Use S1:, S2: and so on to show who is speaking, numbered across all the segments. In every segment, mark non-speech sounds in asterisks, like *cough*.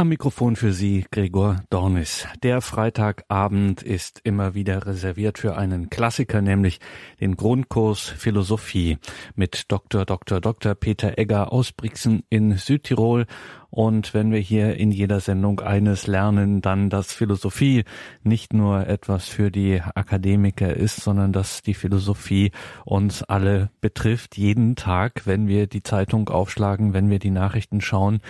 S1: Am Mikrofon für Sie Gregor Dornis. Der Freitagabend ist immer wieder reserviert für einen Klassiker, nämlich den Grundkurs Philosophie mit Dr. Dr. Dr. Peter Egger aus Brixen in Südtirol. Und wenn wir hier in jeder Sendung eines lernen, dann, dass Philosophie nicht nur etwas für die Akademiker ist, sondern dass die Philosophie uns alle betrifft, jeden Tag, wenn wir die Zeitung aufschlagen, wenn wir die Nachrichten schauen,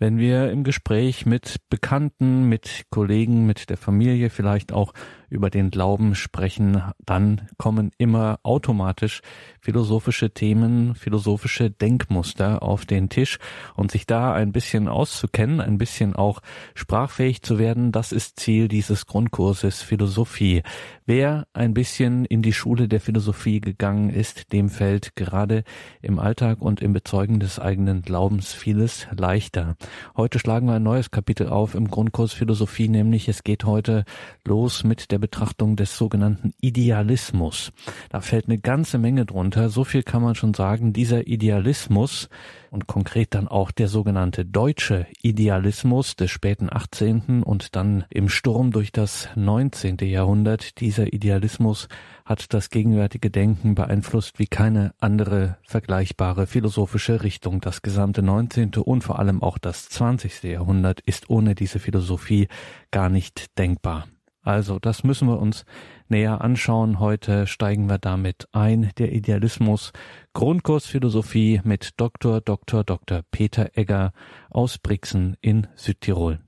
S1: wenn wir im Gespräch mit Bekannten, mit Kollegen, mit der Familie vielleicht auch über den Glauben sprechen, dann kommen immer automatisch philosophische Themen, philosophische Denkmuster auf den Tisch und sich da ein bisschen auszukennen, ein bisschen auch sprachfähig zu werden, das ist Ziel dieses Grundkurses Philosophie. Wer ein bisschen in die Schule der Philosophie gegangen ist, dem fällt gerade im Alltag und im Bezeugen des eigenen Glaubens vieles leichter. Heute schlagen wir ein neues Kapitel auf im Grundkurs Philosophie, nämlich es geht heute los mit der Betrachtung des sogenannten Idealismus. Da fällt eine ganze Menge drunter. So viel kann man schon sagen. Dieser Idealismus und konkret dann auch der sogenannte deutsche Idealismus des späten 18. und dann im Sturm durch das 19. Jahrhundert. Dieser Idealismus hat das gegenwärtige Denken beeinflusst wie keine andere vergleichbare philosophische Richtung. Das gesamte 19. und vor allem auch das 20. Jahrhundert ist ohne diese Philosophie gar nicht denkbar. Also, das müssen wir uns näher anschauen. Heute steigen wir damit ein. Der Idealismus Grundkurs Philosophie mit Dr. Dr. Dr. Peter Egger aus Brixen in Südtirol.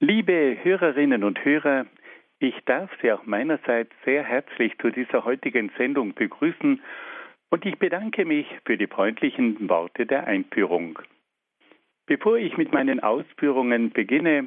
S2: Liebe Hörerinnen und Hörer, ich darf Sie auch meinerseits sehr herzlich zu dieser heutigen Sendung begrüßen und ich bedanke mich für die freundlichen Worte der Einführung. Bevor ich mit meinen Ausführungen beginne,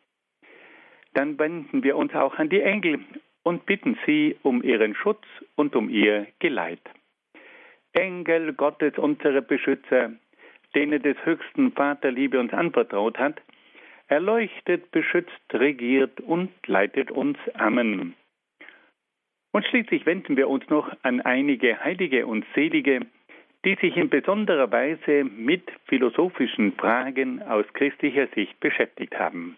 S2: dann wenden wir uns auch an die Engel und bitten sie um ihren Schutz und um ihr Geleit. Engel Gottes, unsere Beschützer, denen des höchsten Vaterliebe uns anvertraut hat, erleuchtet, beschützt, regiert und leitet uns. Amen. Und schließlich wenden wir uns noch an einige Heilige und Selige, die sich in besonderer Weise mit philosophischen Fragen aus christlicher Sicht beschäftigt haben.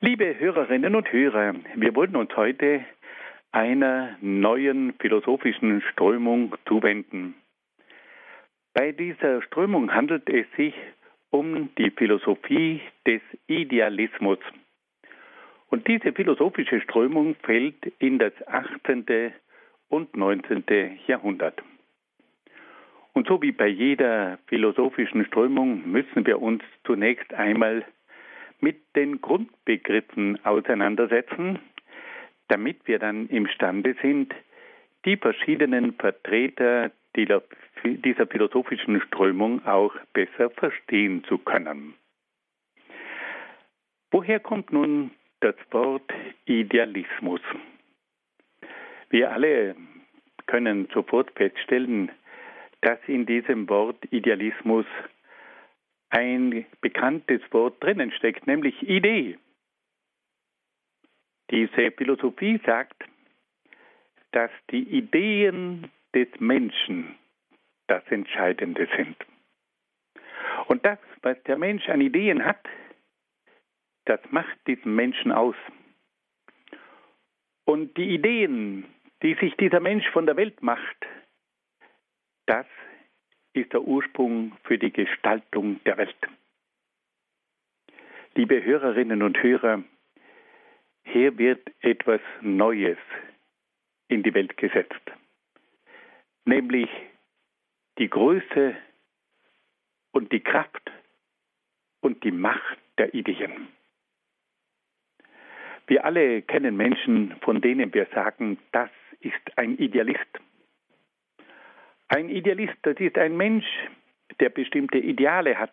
S2: Liebe Hörerinnen und Hörer, wir wollen uns heute einer neuen philosophischen Strömung zuwenden. Bei dieser Strömung handelt es sich um die Philosophie des Idealismus. Und diese philosophische Strömung fällt in das 18. und 19. Jahrhundert. Und so wie bei jeder philosophischen Strömung müssen wir uns zunächst einmal mit den Grundbegriffen auseinandersetzen, damit wir dann imstande sind, die verschiedenen Vertreter dieser philosophischen Strömung auch besser verstehen zu können. Woher kommt nun das Wort Idealismus? Wir alle können sofort feststellen, dass in diesem Wort Idealismus ein bekanntes Wort drinnen steckt, nämlich Idee. Diese Philosophie sagt, dass die Ideen des Menschen das Entscheidende sind. Und das, was der Mensch an Ideen hat, das macht diesen Menschen aus. Und die Ideen, die sich dieser Mensch von der Welt macht, das ist der Ursprung für die Gestaltung der Welt. Liebe Hörerinnen und Hörer, hier wird etwas Neues in die Welt gesetzt, nämlich die Größe und die Kraft und die Macht der Ideen. Wir alle kennen Menschen, von denen wir sagen, das ist ein Idealist. Ein Idealist, das ist ein Mensch, der bestimmte Ideale hat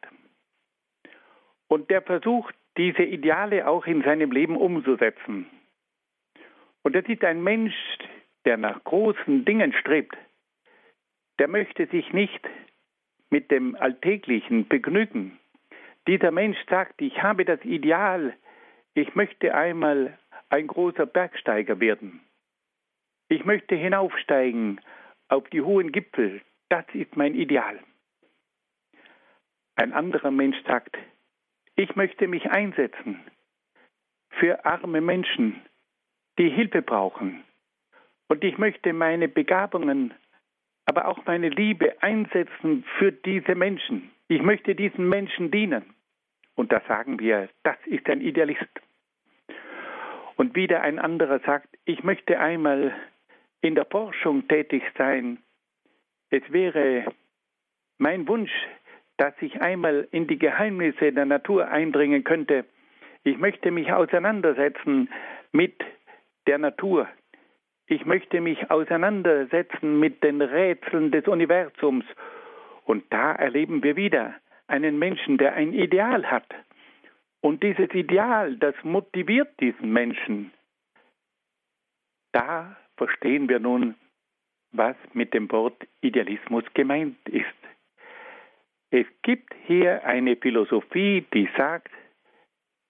S2: und der versucht, diese Ideale auch in seinem Leben umzusetzen. Und das ist ein Mensch, der nach großen Dingen strebt. Der möchte sich nicht mit dem Alltäglichen begnügen. Dieser Mensch sagt, ich habe das Ideal, ich möchte einmal ein großer Bergsteiger werden. Ich möchte hinaufsteigen auf die hohen Gipfel. Das ist mein Ideal. Ein anderer Mensch sagt, ich möchte mich einsetzen für arme Menschen, die Hilfe brauchen. Und ich möchte meine Begabungen, aber auch meine Liebe einsetzen für diese Menschen. Ich möchte diesen Menschen dienen. Und da sagen wir, das ist ein Idealist. Und wieder ein anderer sagt, ich möchte einmal in der Forschung tätig sein. Es wäre mein Wunsch, dass ich einmal in die Geheimnisse der Natur eindringen könnte. Ich möchte mich auseinandersetzen mit der Natur. Ich möchte mich auseinandersetzen mit den Rätseln des Universums. Und da erleben wir wieder einen Menschen, der ein Ideal hat. Und dieses Ideal, das motiviert diesen Menschen. Da verstehen wir nun, was mit dem Wort Idealismus gemeint ist. Es gibt hier eine Philosophie, die sagt,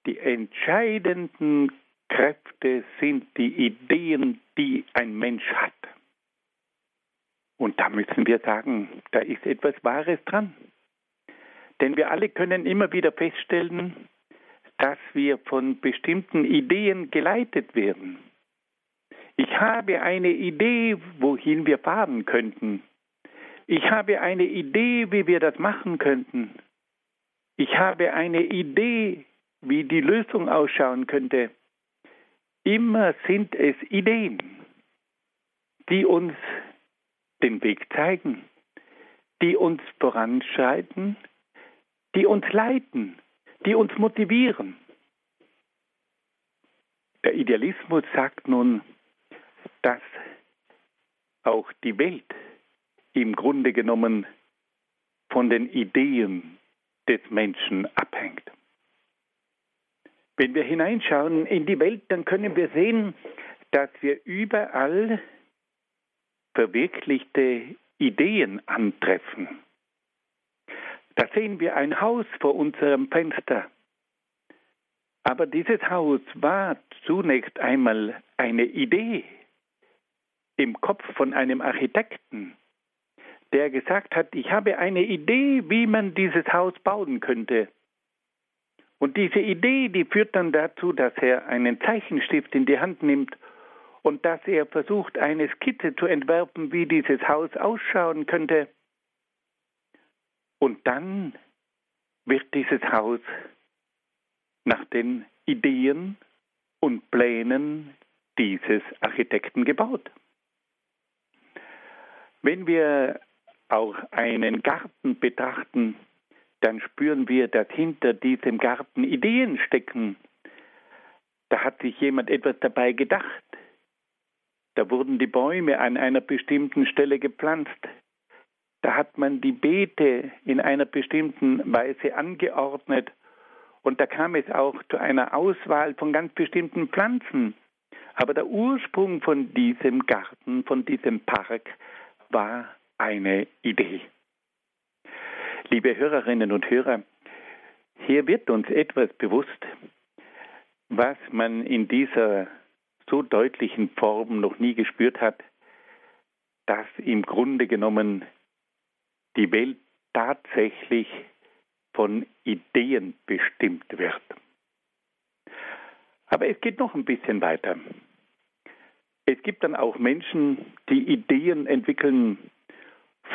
S2: die entscheidenden Kräfte sind die Ideen, die ein Mensch hat. Und da müssen wir sagen, da ist etwas Wahres dran. Denn wir alle können immer wieder feststellen, dass wir von bestimmten Ideen geleitet werden. Ich habe eine Idee, wohin wir fahren könnten. Ich habe eine Idee, wie wir das machen könnten. Ich habe eine Idee, wie die Lösung ausschauen könnte. Immer sind es Ideen, die uns den Weg zeigen, die uns voranschreiten, die uns leiten, die uns motivieren. Der Idealismus sagt nun, dass auch die Welt im Grunde genommen von den Ideen des Menschen abhängt. Wenn wir hineinschauen in die Welt, dann können wir sehen, dass wir überall verwirklichte Ideen antreffen. Da sehen wir ein Haus vor unserem Fenster. Aber dieses Haus war zunächst einmal eine Idee im Kopf von einem Architekten, der gesagt hat, ich habe eine Idee, wie man dieses Haus bauen könnte. Und diese Idee, die führt dann dazu, dass er einen Zeichenstift in die Hand nimmt und dass er versucht, eine Skizze zu entwerfen, wie dieses Haus ausschauen könnte. Und dann wird dieses Haus nach den Ideen und Plänen dieses Architekten gebaut. Wenn wir auch einen Garten betrachten, dann spüren wir, dass hinter diesem Garten Ideen stecken. Da hat sich jemand etwas dabei gedacht. Da wurden die Bäume an einer bestimmten Stelle gepflanzt. Da hat man die Beete in einer bestimmten Weise angeordnet. Und da kam es auch zu einer Auswahl von ganz bestimmten Pflanzen. Aber der Ursprung von diesem Garten, von diesem Park, war eine Idee. Liebe Hörerinnen und Hörer, hier wird uns etwas bewusst, was man in dieser so deutlichen Form noch nie gespürt hat, dass im Grunde genommen die Welt tatsächlich von Ideen bestimmt wird. Aber es geht noch ein bisschen weiter. Es gibt dann auch Menschen, die Ideen entwickeln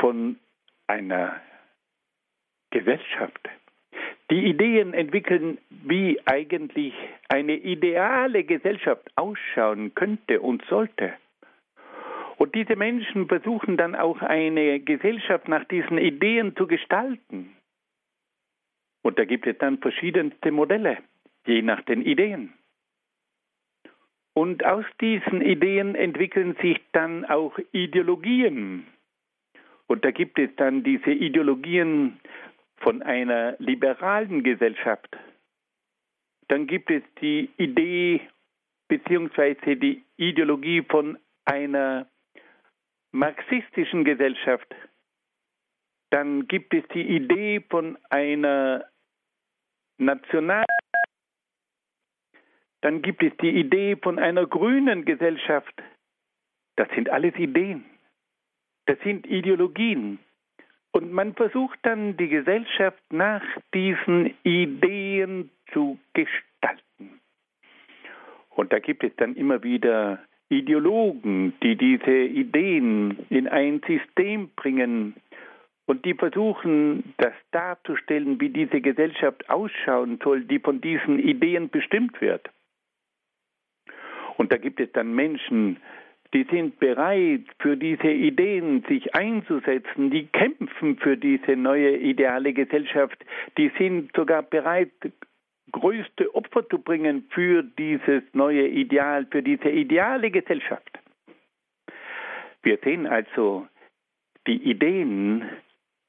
S2: von einer Gesellschaft. Die Ideen entwickeln, wie eigentlich eine ideale Gesellschaft ausschauen könnte und sollte. Und diese Menschen versuchen dann auch eine Gesellschaft nach diesen Ideen zu gestalten. Und da gibt es dann verschiedenste Modelle, je nach den Ideen. Und aus diesen Ideen entwickeln sich dann auch Ideologien. Und da gibt es dann diese Ideologien von einer liberalen Gesellschaft. Dann gibt es die Idee bzw. die Ideologie von einer marxistischen Gesellschaft. Dann gibt es die Idee von einer nationalen dann gibt es die Idee von einer grünen Gesellschaft. Das sind alles Ideen. Das sind Ideologien. Und man versucht dann die Gesellschaft nach diesen Ideen zu gestalten. Und da gibt es dann immer wieder Ideologen, die diese Ideen in ein System bringen und die versuchen, das darzustellen, wie diese Gesellschaft ausschauen soll, die von diesen Ideen bestimmt wird. Und da gibt es dann Menschen, die sind bereit, für diese Ideen sich einzusetzen, die kämpfen für diese neue ideale Gesellschaft, die sind sogar bereit, größte Opfer zu bringen für dieses neue Ideal, für diese ideale Gesellschaft. Wir sehen also, die Ideen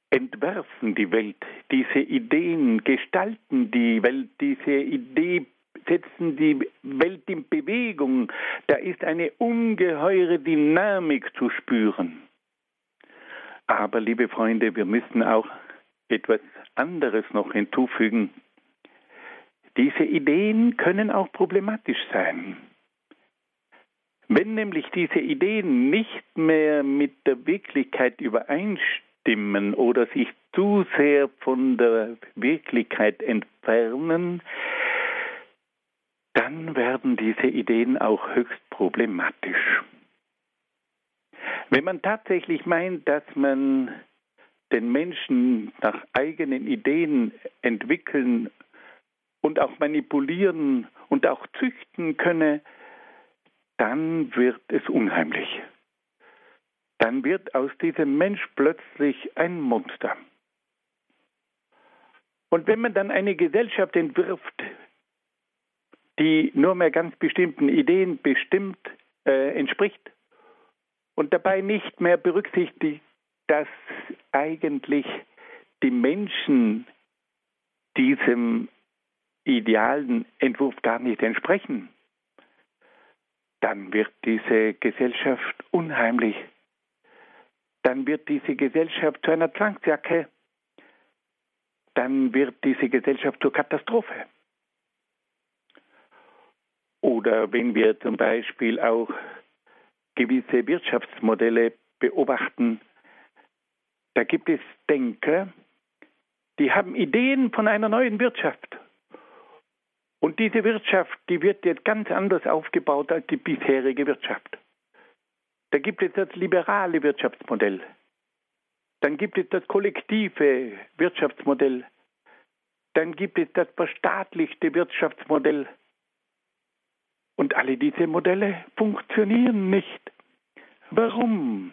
S2: entwerfen die Welt, diese Ideen gestalten die Welt, diese Idee setzen die Welt in Bewegung. Da ist eine ungeheure Dynamik zu spüren. Aber, liebe Freunde, wir müssen auch etwas anderes noch hinzufügen. Diese Ideen können auch problematisch sein. Wenn nämlich diese Ideen nicht mehr mit der Wirklichkeit übereinstimmen oder sich zu sehr von der Wirklichkeit entfernen, dann werden diese Ideen auch höchst problematisch. Wenn man tatsächlich meint, dass man den Menschen nach eigenen Ideen entwickeln und auch manipulieren und auch züchten könne, dann wird es unheimlich. Dann wird aus diesem Mensch plötzlich ein Monster. Und wenn man dann eine Gesellschaft entwirft, die nur mehr ganz bestimmten Ideen bestimmt äh, entspricht und dabei nicht mehr berücksichtigt, dass eigentlich die Menschen diesem idealen Entwurf gar nicht entsprechen, dann wird diese Gesellschaft unheimlich. Dann wird diese Gesellschaft zu einer Zwangsjacke. Dann wird diese Gesellschaft zur Katastrophe. Oder wenn wir zum Beispiel auch gewisse Wirtschaftsmodelle beobachten, da gibt es Denker, die haben Ideen von einer neuen Wirtschaft. Und diese Wirtschaft, die wird jetzt ganz anders aufgebaut als die bisherige Wirtschaft. Da gibt es das liberale Wirtschaftsmodell. Dann gibt es das kollektive Wirtschaftsmodell. Dann gibt es das verstaatlichte Wirtschaftsmodell. Und alle diese Modelle funktionieren nicht. Warum?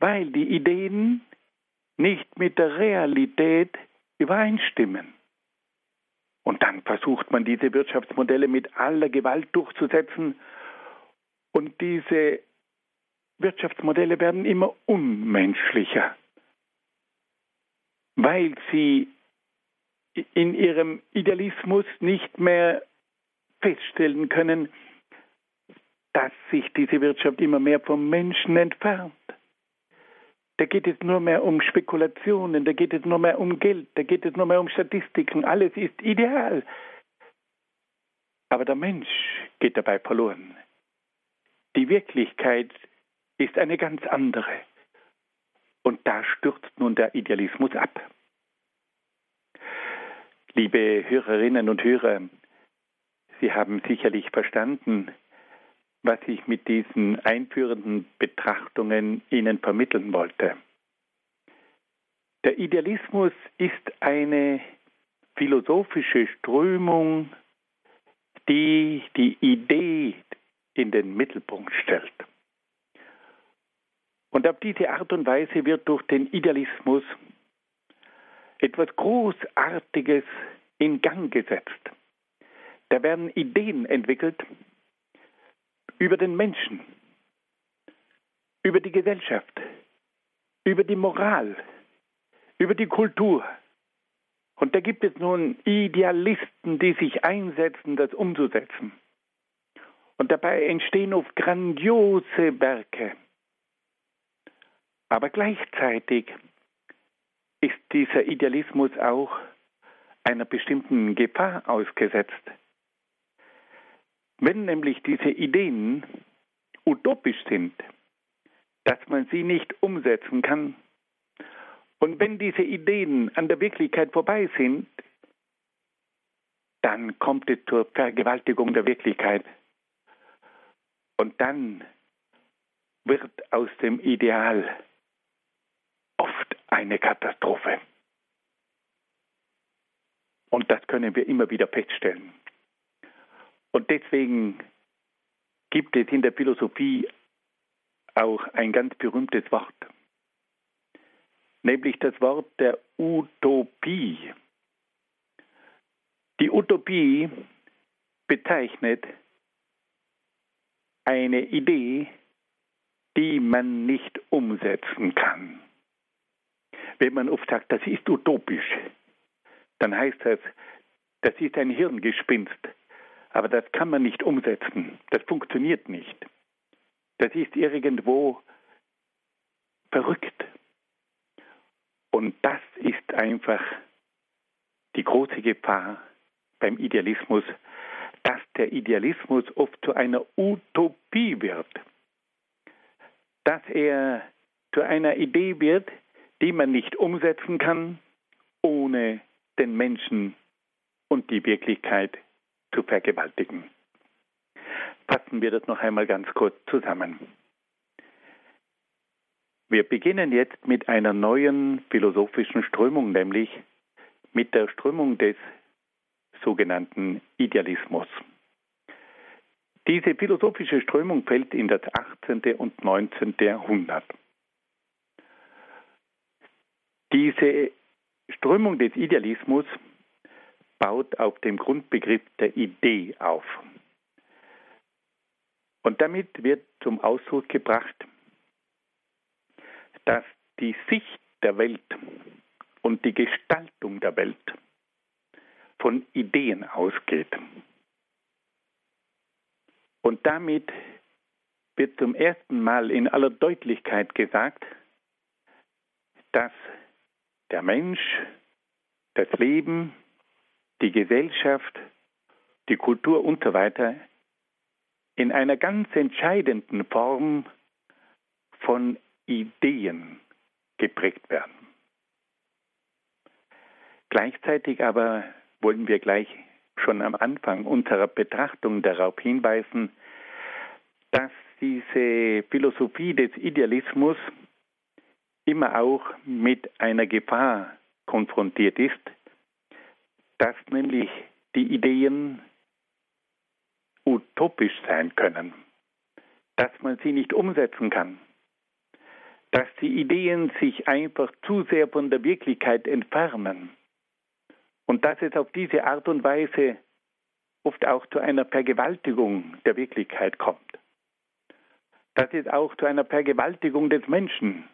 S2: Weil die Ideen nicht mit der Realität übereinstimmen. Und dann versucht man diese Wirtschaftsmodelle mit aller Gewalt durchzusetzen. Und diese Wirtschaftsmodelle werden immer unmenschlicher, weil sie in ihrem Idealismus nicht mehr feststellen können, dass sich diese Wirtschaft immer mehr vom Menschen entfernt. Da geht es nur mehr um Spekulationen, da geht es nur mehr um Geld, da geht es nur mehr um Statistiken. Alles ist ideal. Aber der Mensch geht dabei verloren. Die Wirklichkeit ist eine ganz andere. Und da stürzt nun der Idealismus ab. Liebe Hörerinnen und Hörer, Sie haben sicherlich verstanden, was ich mit diesen einführenden Betrachtungen Ihnen vermitteln wollte. Der Idealismus ist eine philosophische Strömung, die die Idee in den Mittelpunkt stellt. Und auf diese Art und Weise wird durch den Idealismus etwas Großartiges in Gang gesetzt. Da werden Ideen entwickelt über den Menschen, über die Gesellschaft, über die Moral, über die Kultur. Und da gibt es nun Idealisten, die sich einsetzen, das umzusetzen. Und dabei entstehen oft grandiose Werke. Aber gleichzeitig ist dieser Idealismus auch einer bestimmten Gefahr ausgesetzt. Wenn nämlich diese Ideen utopisch sind, dass man sie nicht umsetzen kann, und wenn diese Ideen an der Wirklichkeit vorbei sind, dann kommt es zur Vergewaltigung der Wirklichkeit. Und dann wird aus dem Ideal oft eine Katastrophe. Und das können wir immer wieder feststellen. Und deswegen gibt es in der Philosophie auch ein ganz berühmtes Wort, nämlich das Wort der Utopie. Die Utopie bezeichnet eine Idee, die man nicht umsetzen kann. Wenn man oft sagt, das ist utopisch, dann heißt das, das ist ein Hirngespinst, aber das kann man nicht umsetzen, das funktioniert nicht. Das ist irgendwo verrückt. Und das ist einfach die große Gefahr beim Idealismus, dass der Idealismus oft zu einer Utopie wird, dass er zu einer Idee wird, die man nicht umsetzen kann, ohne den Menschen und die Wirklichkeit zu vergewaltigen. Fassen wir das noch einmal ganz kurz zusammen. Wir beginnen jetzt mit einer neuen philosophischen Strömung, nämlich mit der Strömung des sogenannten Idealismus. Diese philosophische Strömung fällt in das 18. und 19. Jahrhundert. Diese Strömung des Idealismus baut auf dem Grundbegriff der Idee auf. Und damit wird zum Ausdruck gebracht, dass die Sicht der Welt und die Gestaltung der Welt von Ideen ausgeht. Und damit wird zum ersten Mal in aller Deutlichkeit gesagt, dass der Mensch, das Leben, die Gesellschaft, die Kultur und so weiter in einer ganz entscheidenden Form von Ideen geprägt werden. Gleichzeitig aber wollen wir gleich schon am Anfang unserer Betrachtung darauf hinweisen, dass diese Philosophie des Idealismus immer auch mit einer Gefahr konfrontiert ist, dass nämlich die Ideen utopisch sein können, dass man sie nicht umsetzen kann, dass die Ideen sich einfach zu sehr von der Wirklichkeit entfernen und dass es auf diese Art und Weise oft auch zu einer Vergewaltigung der Wirklichkeit kommt. Dass es auch zu einer Vergewaltigung des Menschen,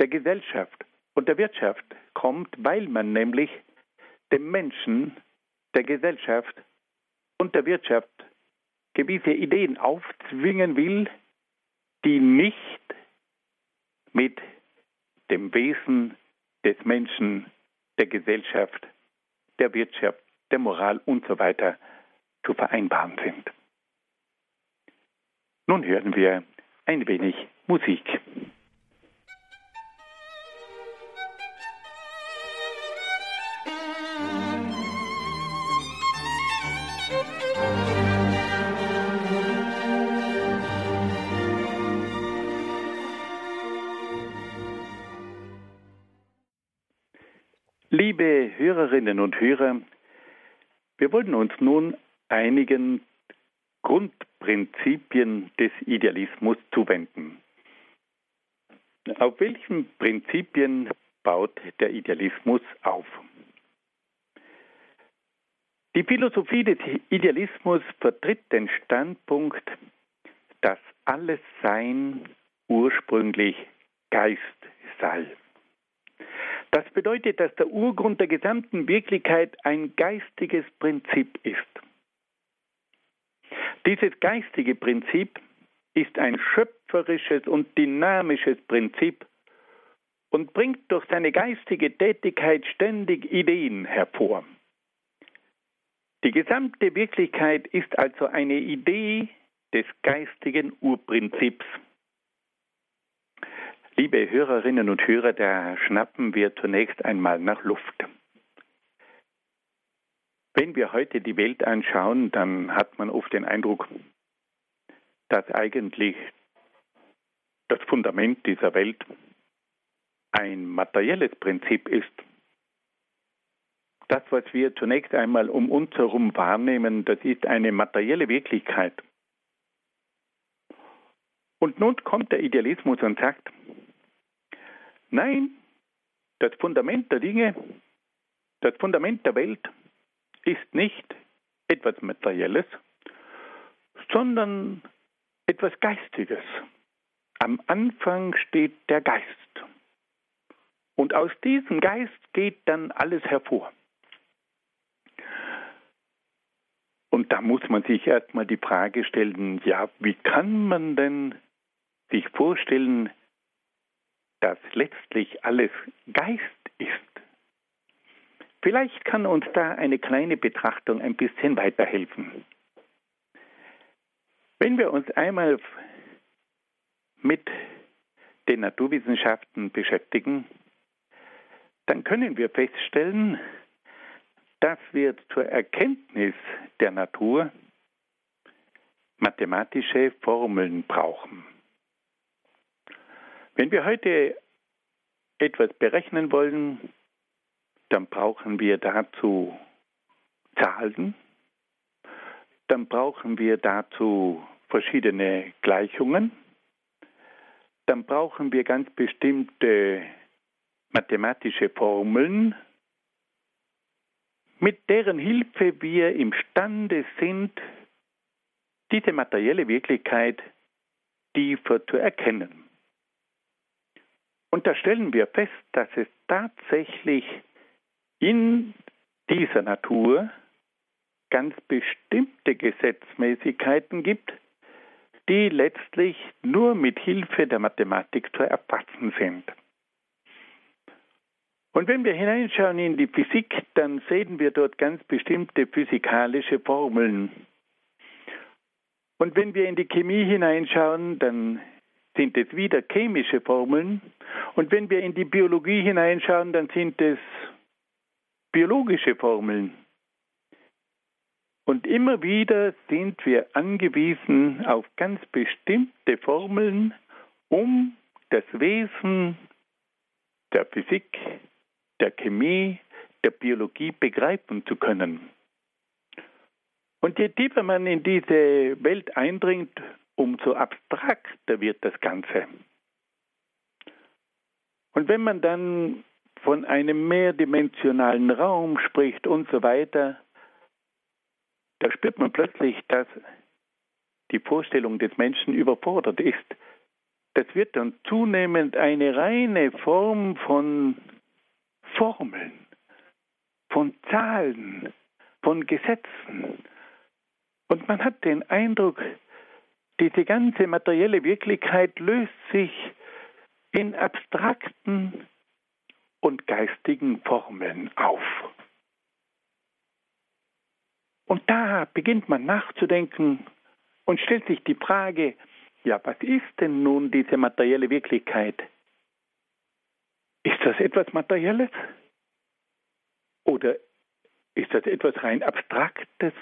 S2: der Gesellschaft und der Wirtschaft kommt, weil man nämlich dem Menschen, der Gesellschaft und der Wirtschaft gewisse Ideen aufzwingen will, die nicht mit dem Wesen des Menschen, der Gesellschaft, der Wirtschaft, der Moral und so weiter zu vereinbaren sind. Nun hören wir ein wenig Musik. Liebe Hörerinnen und Hörer, wir wollen uns nun einigen Grundprinzipien des Idealismus zuwenden. Auf welchen Prinzipien baut der Idealismus auf? Die Philosophie des Idealismus vertritt den Standpunkt, dass alles Sein ursprünglich Geist sei. Das bedeutet, dass der Urgrund der gesamten Wirklichkeit ein geistiges Prinzip ist. Dieses geistige Prinzip ist ein schöpferisches und dynamisches Prinzip und bringt durch seine geistige Tätigkeit ständig Ideen hervor. Die gesamte Wirklichkeit ist also eine Idee des geistigen Urprinzips. Liebe Hörerinnen und Hörer, da schnappen wir zunächst einmal nach Luft. Wenn wir heute die Welt anschauen, dann hat man oft den Eindruck, dass eigentlich das Fundament dieser Welt ein materielles Prinzip ist. Das, was wir zunächst einmal um uns herum wahrnehmen, das ist eine materielle Wirklichkeit. Und nun kommt der Idealismus und sagt, Nein, das Fundament der Dinge, das Fundament der Welt ist nicht etwas Materielles, sondern etwas Geistiges. Am Anfang steht der Geist. Und aus diesem Geist geht dann alles hervor. Und da muss man sich erstmal die Frage stellen, ja, wie kann man denn sich vorstellen, dass letztlich alles Geist ist. Vielleicht kann uns da eine kleine Betrachtung ein bisschen weiterhelfen. Wenn wir uns einmal mit den Naturwissenschaften beschäftigen, dann können wir feststellen, dass wir zur Erkenntnis der Natur mathematische Formeln brauchen. Wenn wir heute etwas berechnen wollen, dann brauchen wir dazu Zahlen, dann brauchen wir dazu verschiedene Gleichungen, dann brauchen wir ganz bestimmte mathematische Formeln, mit deren Hilfe wir imstande sind, diese materielle Wirklichkeit tiefer zu erkennen. Und da stellen wir fest, dass es tatsächlich in dieser Natur ganz bestimmte Gesetzmäßigkeiten gibt, die letztlich nur mit Hilfe der Mathematik zu erfassen sind. Und wenn wir hineinschauen in die Physik, dann sehen wir dort ganz bestimmte physikalische Formeln. Und wenn wir in die Chemie hineinschauen, dann sind es wieder chemische Formeln. Und wenn wir in die Biologie hineinschauen, dann sind es biologische Formeln. Und immer wieder sind wir angewiesen auf ganz bestimmte Formeln, um das Wesen der Physik, der Chemie, der Biologie begreifen zu können. Und je tiefer man in diese Welt eindringt, umso abstrakter wird das Ganze. Und wenn man dann von einem mehrdimensionalen Raum spricht und so weiter, da spürt man plötzlich, dass die Vorstellung des Menschen überfordert ist. Das wird dann zunehmend eine reine Form von Formeln, von Zahlen, von Gesetzen. Und man hat den Eindruck, diese ganze materielle Wirklichkeit löst sich in abstrakten und geistigen Formeln auf. Und da beginnt man nachzudenken und stellt sich die Frage, Ja, was ist denn nun diese materielle Wirklichkeit? Ist das etwas Materielles? Oder ist das etwas rein Abstraktes?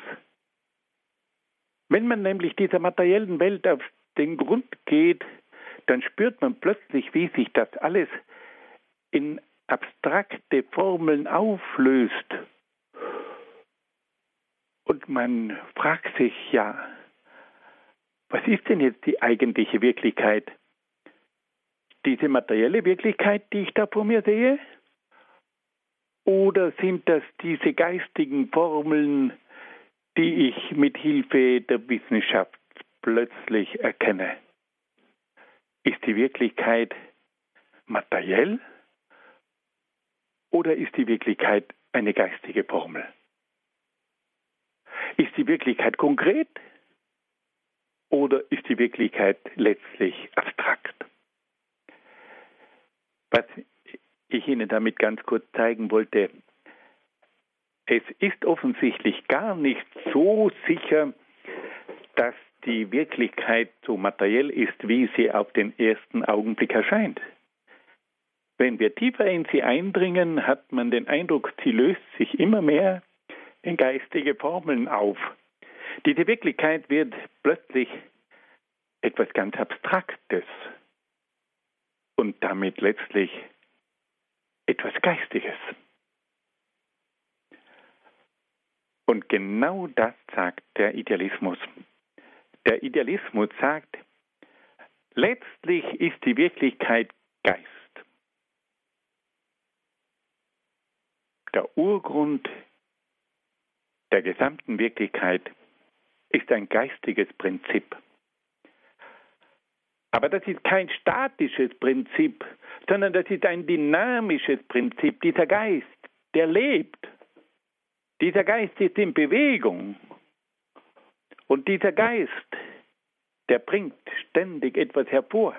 S2: Wenn man nämlich dieser materiellen Welt auf den Grund geht, dann spürt man plötzlich, wie sich das alles in abstrakte Formeln auflöst. Und man fragt sich ja, was ist denn jetzt die eigentliche Wirklichkeit? Diese materielle Wirklichkeit, die ich da vor mir sehe? Oder sind das diese geistigen Formeln, die ich mit Hilfe der Wissenschaft plötzlich erkenne? Ist die Wirklichkeit materiell oder ist die Wirklichkeit eine geistige Formel? Ist die Wirklichkeit konkret oder ist die Wirklichkeit letztlich abstrakt? Was ich Ihnen damit ganz kurz zeigen wollte, es ist offensichtlich gar nicht so sicher, dass die Wirklichkeit so materiell ist, wie sie auf den ersten Augenblick erscheint. Wenn wir tiefer in sie eindringen, hat man den Eindruck, sie löst sich immer mehr in geistige Formeln auf. Diese Wirklichkeit wird plötzlich etwas ganz Abstraktes und damit letztlich etwas Geistiges. Und genau das sagt der Idealismus. Der Idealismus sagt, letztlich ist die Wirklichkeit Geist. Der Urgrund der gesamten Wirklichkeit ist ein geistiges Prinzip. Aber das ist kein statisches Prinzip, sondern das ist ein dynamisches Prinzip. Dieser Geist, der lebt. Dieser Geist ist in Bewegung. Und dieser Geist, der bringt ständig etwas hervor.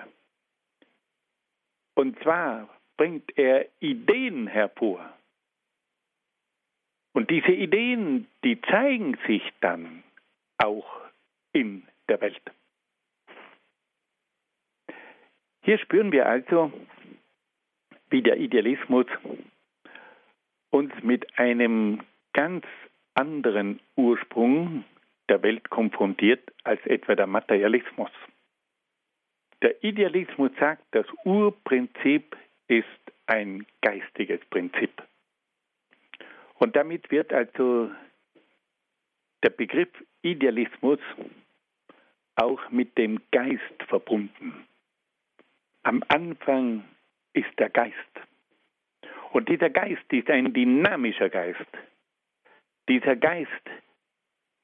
S2: Und zwar bringt er Ideen hervor. Und diese Ideen, die zeigen sich dann auch in der Welt. Hier spüren wir also, wie der Idealismus uns mit einem ganz anderen Ursprung der Welt konfrontiert als etwa der Materialismus. Der Idealismus sagt, das Urprinzip ist ein geistiges Prinzip. Und damit wird also der Begriff Idealismus auch mit dem Geist verbunden. Am Anfang ist der Geist. Und dieser Geist ist ein dynamischer Geist. Dieser Geist,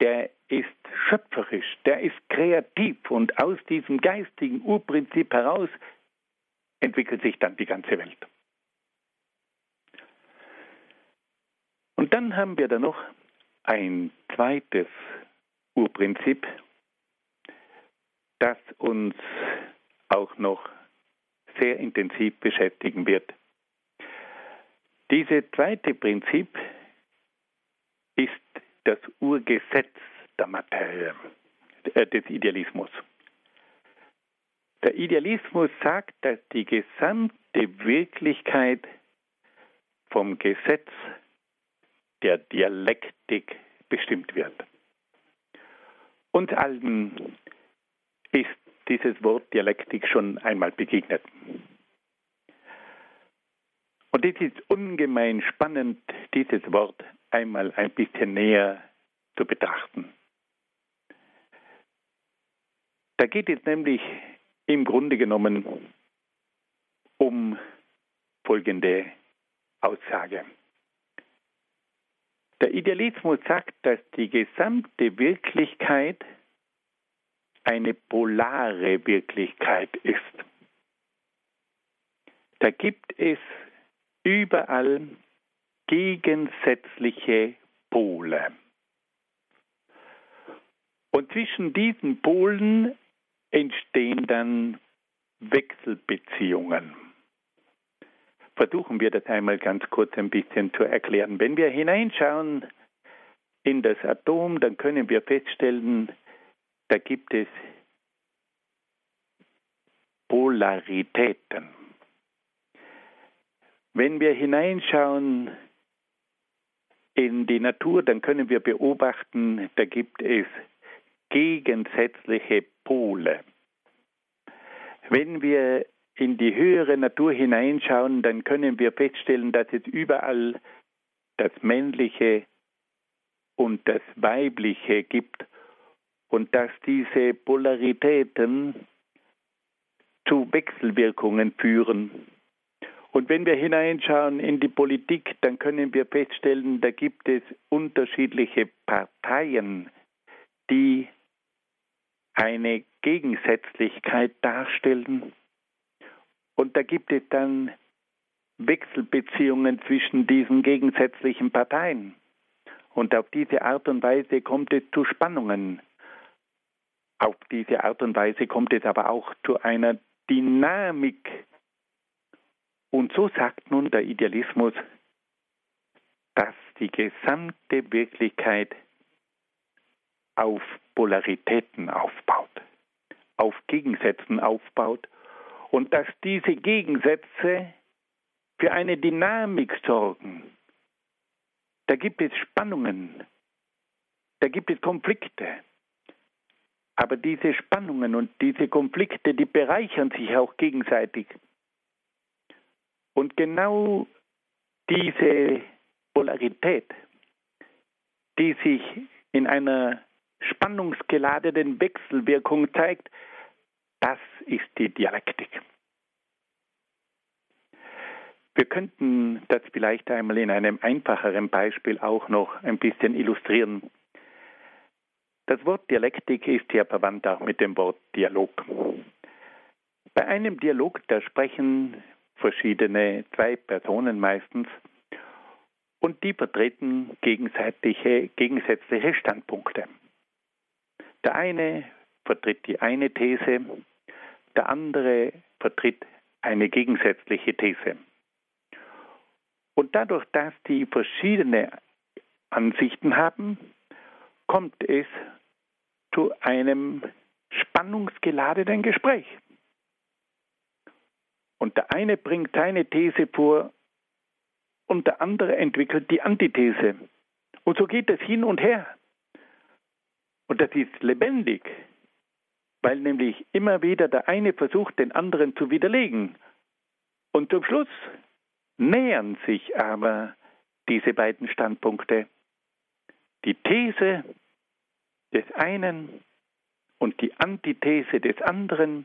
S2: der ist schöpferisch, der ist kreativ und aus diesem geistigen Urprinzip heraus entwickelt sich dann die ganze Welt. Und dann haben wir da noch ein zweites Urprinzip, das uns auch noch sehr intensiv beschäftigen wird. Dieses zweite Prinzip ist das Urgesetz der Materie, äh, des Idealismus. Der Idealismus sagt, dass die gesamte Wirklichkeit vom Gesetz der Dialektik bestimmt wird. Uns allen ist dieses Wort Dialektik schon einmal begegnet. Und es ist ungemein spannend, dieses Wort einmal ein bisschen näher zu betrachten. Da geht es nämlich im Grunde genommen um folgende Aussage. Der Idealismus sagt, dass die gesamte Wirklichkeit eine polare Wirklichkeit ist. Da gibt es überall gegensätzliche Pole. Und zwischen diesen Polen entstehen dann Wechselbeziehungen. Versuchen wir das einmal ganz kurz ein bisschen zu erklären. Wenn wir hineinschauen in das Atom, dann können wir feststellen, da gibt es Polaritäten. Wenn wir hineinschauen in die Natur, dann können wir beobachten, da gibt es gegensätzliche Pole. Wenn wir in die höhere Natur hineinschauen, dann können wir feststellen, dass es überall das Männliche und das Weibliche gibt und dass diese Polaritäten zu Wechselwirkungen führen. Und wenn wir hineinschauen in die Politik, dann können wir feststellen, da gibt es unterschiedliche Parteien, die eine Gegensätzlichkeit darstellen. Und da gibt es dann Wechselbeziehungen zwischen diesen gegensätzlichen Parteien. Und auf diese Art und Weise kommt es zu Spannungen. Auf diese Art und Weise kommt es aber auch zu einer Dynamik. Und so sagt nun der Idealismus, dass die gesamte Wirklichkeit auf Polaritäten aufbaut, auf Gegensätzen aufbaut und dass diese Gegensätze für eine Dynamik sorgen. Da gibt es Spannungen, da gibt es Konflikte. Aber diese Spannungen und diese Konflikte, die bereichern sich auch gegenseitig. Und genau diese Polarität, die sich in einer spannungsgeladenen Wechselwirkung zeigt, das ist die Dialektik. Wir könnten das vielleicht einmal in einem einfacheren Beispiel auch noch ein bisschen illustrieren. Das Wort Dialektik ist ja verwandt auch mit dem Wort Dialog. Bei einem Dialog, da sprechen verschiedene, zwei Personen meistens, und die vertreten gegenseitige, gegensätzliche Standpunkte. Der eine vertritt die eine These, der andere vertritt eine gegensätzliche These. Und dadurch, dass die verschiedene Ansichten haben, kommt es zu einem spannungsgeladenen Gespräch. Und der eine bringt seine These vor und der andere entwickelt die Antithese. Und so geht es hin und her. Und das ist lebendig, weil nämlich immer wieder der eine versucht, den anderen zu widerlegen. Und zum Schluss nähern sich aber diese beiden Standpunkte. Die These des einen und die Antithese des anderen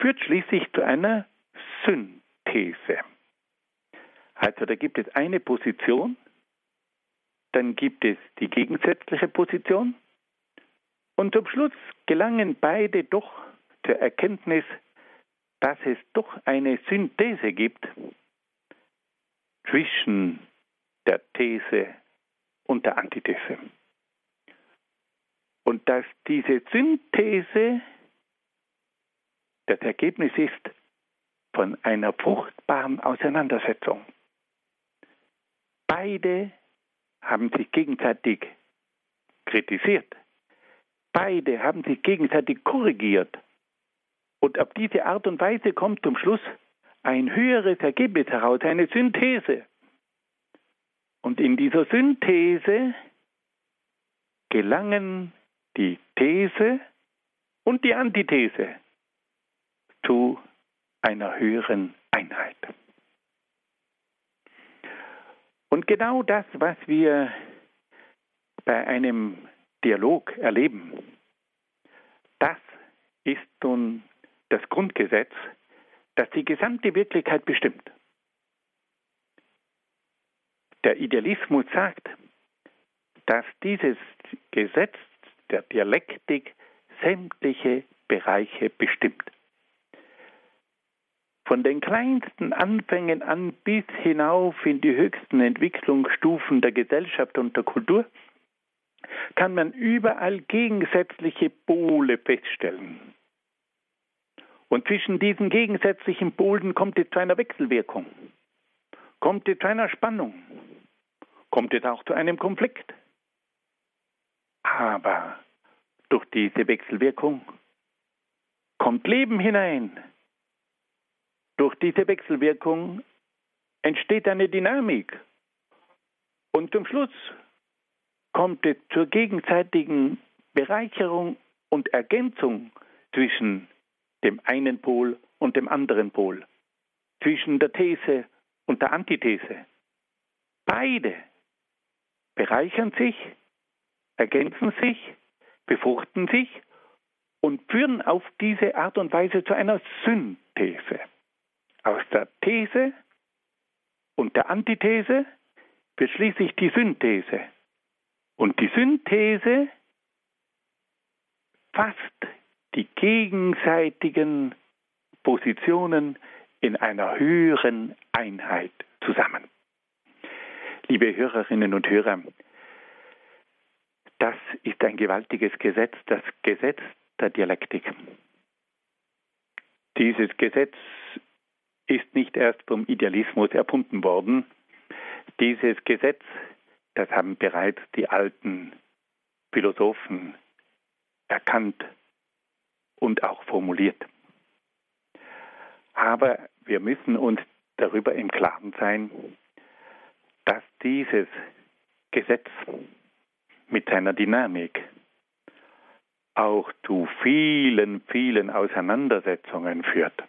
S2: führt schließlich zu einer Synthese. Also da gibt es eine Position, dann gibt es die gegensätzliche Position und zum Schluss gelangen beide doch zur Erkenntnis, dass es doch eine Synthese gibt zwischen der These und der Antithese. Und dass diese Synthese das Ergebnis ist von einer fruchtbaren Auseinandersetzung. Beide haben sich gegenseitig kritisiert. Beide haben sich gegenseitig korrigiert. Und auf diese Art und Weise kommt zum Schluss ein höheres Ergebnis heraus, eine Synthese. Und in dieser Synthese gelangen die These und die Antithese zu einer höheren Einheit. Und genau das, was wir bei einem Dialog erleben, das ist nun das Grundgesetz, das die gesamte Wirklichkeit bestimmt. Der Idealismus sagt, dass dieses Gesetz der Dialektik sämtliche Bereiche bestimmt. Von den kleinsten Anfängen an bis hinauf in die höchsten Entwicklungsstufen der Gesellschaft und der Kultur kann man überall gegensätzliche Pole feststellen. Und zwischen diesen gegensätzlichen Polen kommt es zu einer Wechselwirkung, kommt es zu einer Spannung, kommt es auch zu einem Konflikt. Aber durch diese Wechselwirkung kommt Leben hinein. Durch diese Wechselwirkung entsteht eine Dynamik. Und zum Schluss kommt es zur gegenseitigen Bereicherung und Ergänzung zwischen dem einen Pol und dem anderen Pol, zwischen der These und der Antithese. Beide bereichern sich, ergänzen sich, befruchten sich und führen auf diese Art und Weise zu einer Synthese. Aus der These und der Antithese wird schließlich die Synthese. Und die Synthese fasst die gegenseitigen Positionen in einer höheren Einheit zusammen. Liebe Hörerinnen und Hörer, das ist ein gewaltiges Gesetz, das Gesetz der Dialektik. Dieses Gesetz ist nicht erst vom Idealismus erfunden worden. Dieses Gesetz, das haben bereits die alten Philosophen erkannt und auch formuliert. Aber wir müssen uns darüber im Klaren sein, dass dieses Gesetz mit seiner Dynamik auch zu vielen, vielen Auseinandersetzungen führt.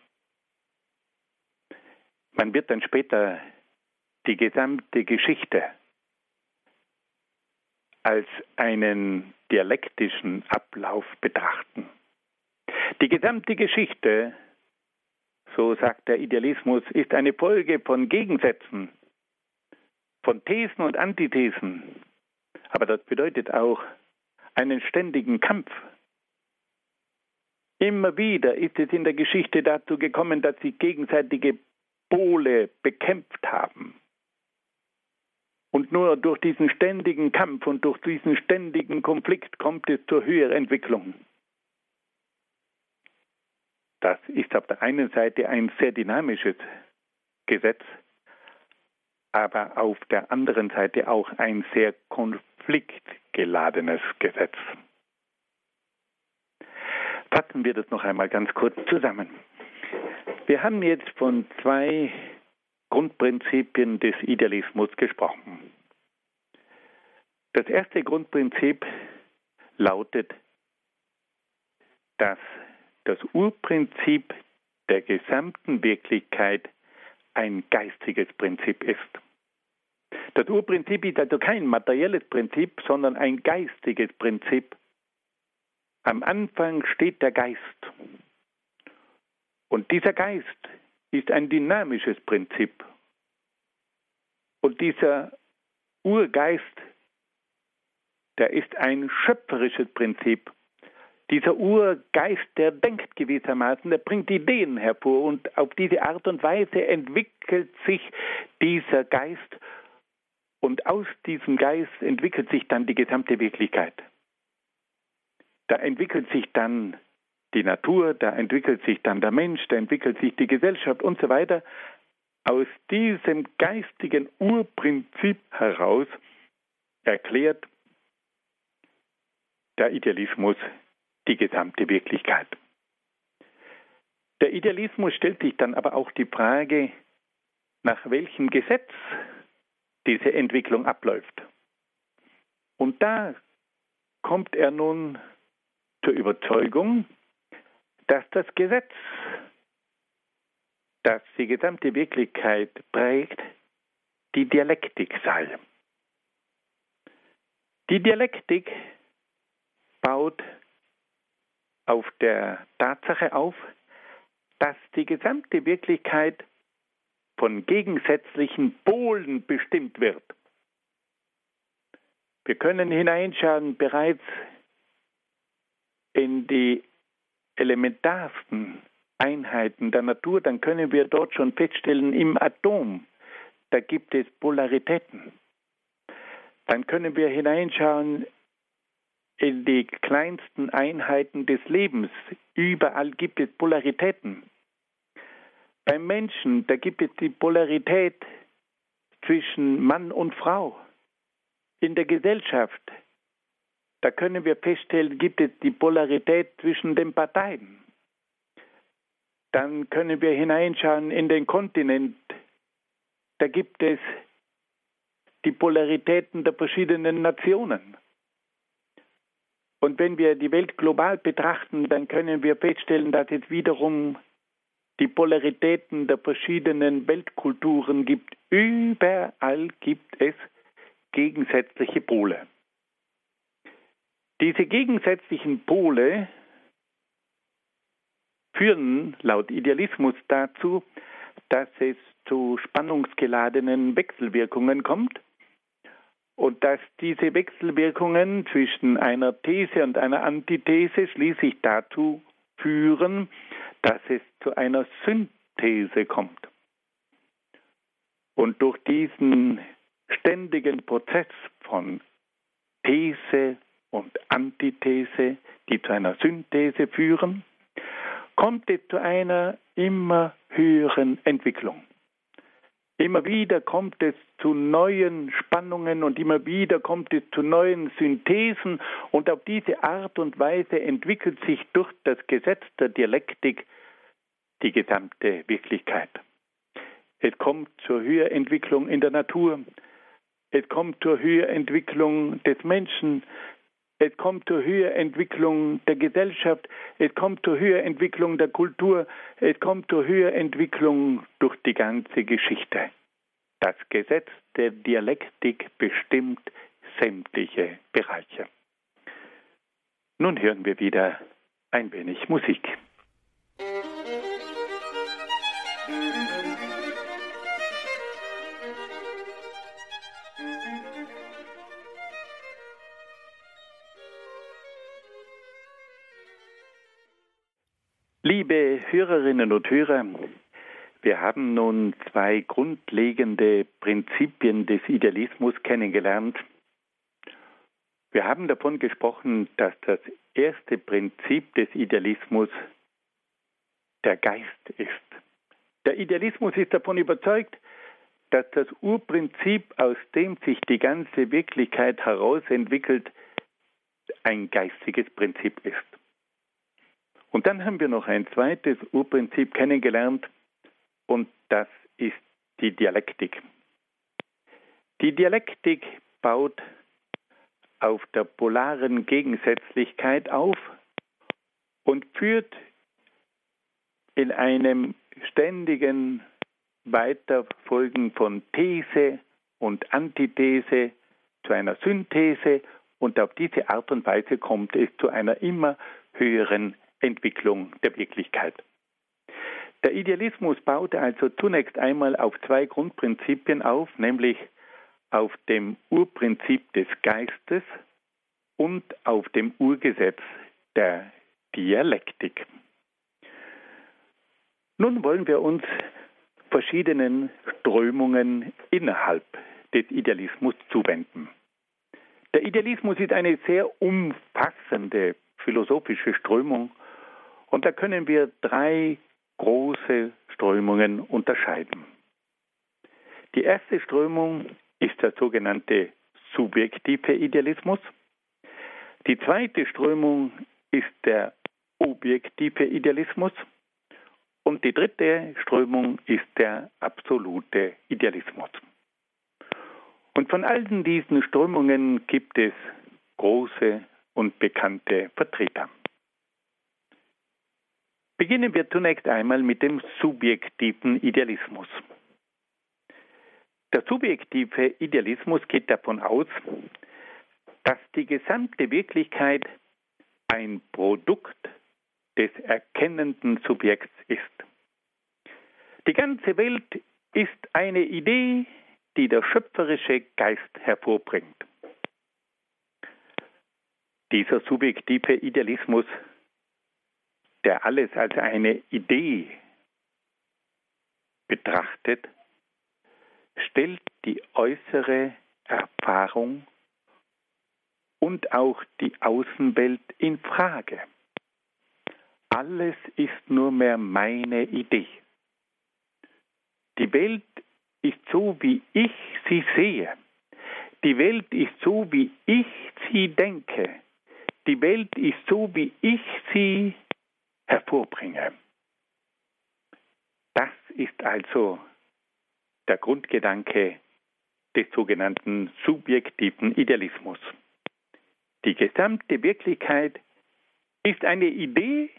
S2: Man wird dann später die gesamte Geschichte als einen dialektischen Ablauf betrachten. Die gesamte Geschichte, so sagt der Idealismus, ist eine Folge von Gegensätzen, von Thesen und Antithesen. Aber das bedeutet auch einen ständigen Kampf. Immer wieder ist es in der Geschichte dazu gekommen, dass sich gegenseitige Pole bekämpft haben. Und nur durch diesen ständigen Kampf und durch diesen ständigen Konflikt kommt es zur Höherentwicklung. Das ist auf der einen Seite ein sehr dynamisches Gesetz, aber auf der anderen Seite auch ein sehr konfliktgeladenes Gesetz. Fassen wir das noch einmal ganz kurz zusammen. Wir haben jetzt von zwei Grundprinzipien des Idealismus gesprochen. Das erste Grundprinzip lautet, dass das Urprinzip der gesamten Wirklichkeit ein geistiges Prinzip ist. Das Urprinzip ist also kein materielles Prinzip, sondern ein geistiges Prinzip. Am Anfang steht der Geist. Und dieser Geist ist ein dynamisches Prinzip. Und dieser Urgeist, der ist ein schöpferisches Prinzip. Dieser Urgeist, der denkt gewissermaßen, der bringt Ideen hervor und auf diese Art und Weise entwickelt sich dieser Geist und aus diesem Geist entwickelt sich dann die gesamte Wirklichkeit. Da entwickelt sich dann die Natur, da entwickelt sich dann der Mensch, da entwickelt sich die Gesellschaft und so weiter. Aus diesem geistigen Urprinzip heraus erklärt der Idealismus die gesamte Wirklichkeit. Der Idealismus stellt sich dann aber auch die Frage, nach welchem Gesetz diese Entwicklung abläuft. Und da kommt er nun zur Überzeugung, dass das Gesetz, das die gesamte Wirklichkeit prägt, die Dialektik sei. Die Dialektik baut auf der Tatsache auf, dass die gesamte Wirklichkeit von gegensätzlichen Polen bestimmt wird. Wir können hineinschauen bereits in die elementarsten Einheiten der Natur, dann können wir dort schon feststellen, im Atom, da gibt es Polaritäten. Dann können wir hineinschauen in die kleinsten Einheiten des Lebens. Überall gibt es Polaritäten. Beim Menschen, da gibt es die Polarität zwischen Mann und Frau. In der Gesellschaft, da können wir feststellen, gibt es die Polarität zwischen den Parteien. dann können wir hineinschauen in den Kontinent. Da gibt es die Polaritäten der verschiedenen Nationen. Und wenn wir die Welt global betrachten, dann können wir feststellen, dass es wiederum die Polaritäten der verschiedenen Weltkulturen gibt. Überall gibt es gegensätzliche Pole. Diese gegensätzlichen Pole führen laut Idealismus dazu, dass es zu spannungsgeladenen Wechselwirkungen kommt und dass diese Wechselwirkungen zwischen einer These und einer Antithese schließlich dazu führen, dass es zu einer Synthese kommt. Und durch diesen ständigen Prozess von These und Antithese, die zu einer Synthese führen, kommt es zu einer immer höheren Entwicklung. Immer wieder kommt es zu neuen Spannungen und immer wieder kommt es zu neuen Synthesen und auf diese Art und Weise entwickelt sich durch das Gesetz der Dialektik die gesamte Wirklichkeit. Es kommt zur Höherentwicklung in der Natur, es kommt zur Höherentwicklung des Menschen, es kommt zur Höherentwicklung der Gesellschaft, es kommt zur Höherentwicklung der Kultur, es kommt zur Höherentwicklung durch die ganze Geschichte. Das Gesetz der Dialektik bestimmt sämtliche Bereiche. Nun hören wir wieder ein wenig Musik. Liebe Hörerinnen und Hörer, wir haben nun zwei grundlegende Prinzipien des Idealismus kennengelernt. Wir haben davon gesprochen, dass das erste Prinzip des Idealismus der Geist ist. Der Idealismus ist davon überzeugt, dass das Urprinzip, aus dem sich die ganze Wirklichkeit herausentwickelt, ein geistiges Prinzip ist. Und dann haben wir noch ein zweites Urprinzip kennengelernt und das ist die Dialektik. Die Dialektik baut auf der polaren Gegensätzlichkeit auf und führt in einem ständigen Weiterfolgen von These und Antithese zu einer Synthese und auf diese Art und Weise kommt es zu einer immer höheren Entwicklung der Wirklichkeit. Der Idealismus baute also zunächst einmal auf zwei Grundprinzipien auf, nämlich auf dem Urprinzip des Geistes und auf dem Urgesetz der Dialektik. Nun wollen wir uns verschiedenen Strömungen innerhalb des Idealismus zuwenden. Der Idealismus ist eine sehr umfassende philosophische Strömung und da können wir drei große Strömungen unterscheiden. Die erste Strömung ist der sogenannte subjektive Idealismus. Die zweite Strömung ist der objektive Idealismus. Und die dritte Strömung ist der absolute Idealismus. Und von allen diesen Strömungen gibt es große und bekannte Vertreter. Beginnen wir zunächst einmal mit dem subjektiven Idealismus. Der subjektive Idealismus geht davon aus, dass die gesamte Wirklichkeit ein Produkt des erkennenden Subjekts ist. Die ganze Welt ist eine Idee, die der schöpferische Geist hervorbringt. Dieser subjektive Idealismus der alles als eine Idee betrachtet, stellt die äußere Erfahrung und auch die Außenwelt in Frage. Alles ist nur mehr meine Idee. Die Welt ist so, wie ich sie sehe. Die Welt ist so, wie ich sie denke. Die Welt ist so, wie ich sie hervorbringe. ist also der Grundgedanke des sogenannten subjektiven Idealismus. Die gesamte Wirklichkeit ist eine Idee,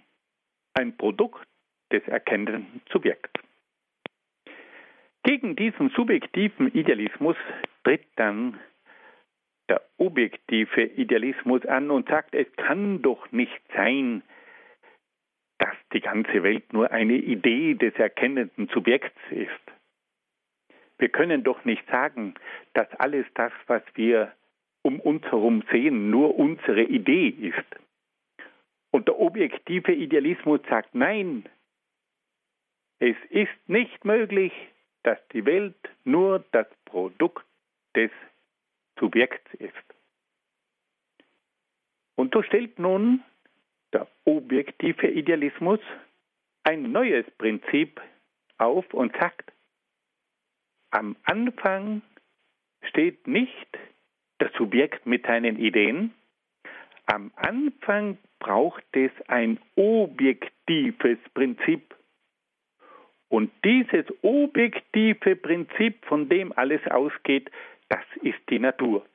S2: ein Produkt des erkennenden Subjekts. Gegen diesen subjektiven Idealismus tritt dann der objektive Idealismus an und sagt, es kann doch nicht sein, dass die ganze Welt nur eine Idee des erkennenden Subjekts ist. Wir können doch nicht sagen, dass alles das, was wir um uns herum sehen, nur unsere Idee ist. Und der objektive Idealismus sagt, nein, es ist nicht möglich, dass die Welt nur das Produkt des Subjekts ist. Und so stellt nun der objektive Idealismus ein neues Prinzip auf und sagt, am Anfang steht nicht das Subjekt mit seinen Ideen, am Anfang braucht es ein objektives Prinzip. Und dieses objektive Prinzip, von dem alles ausgeht, das ist die Natur.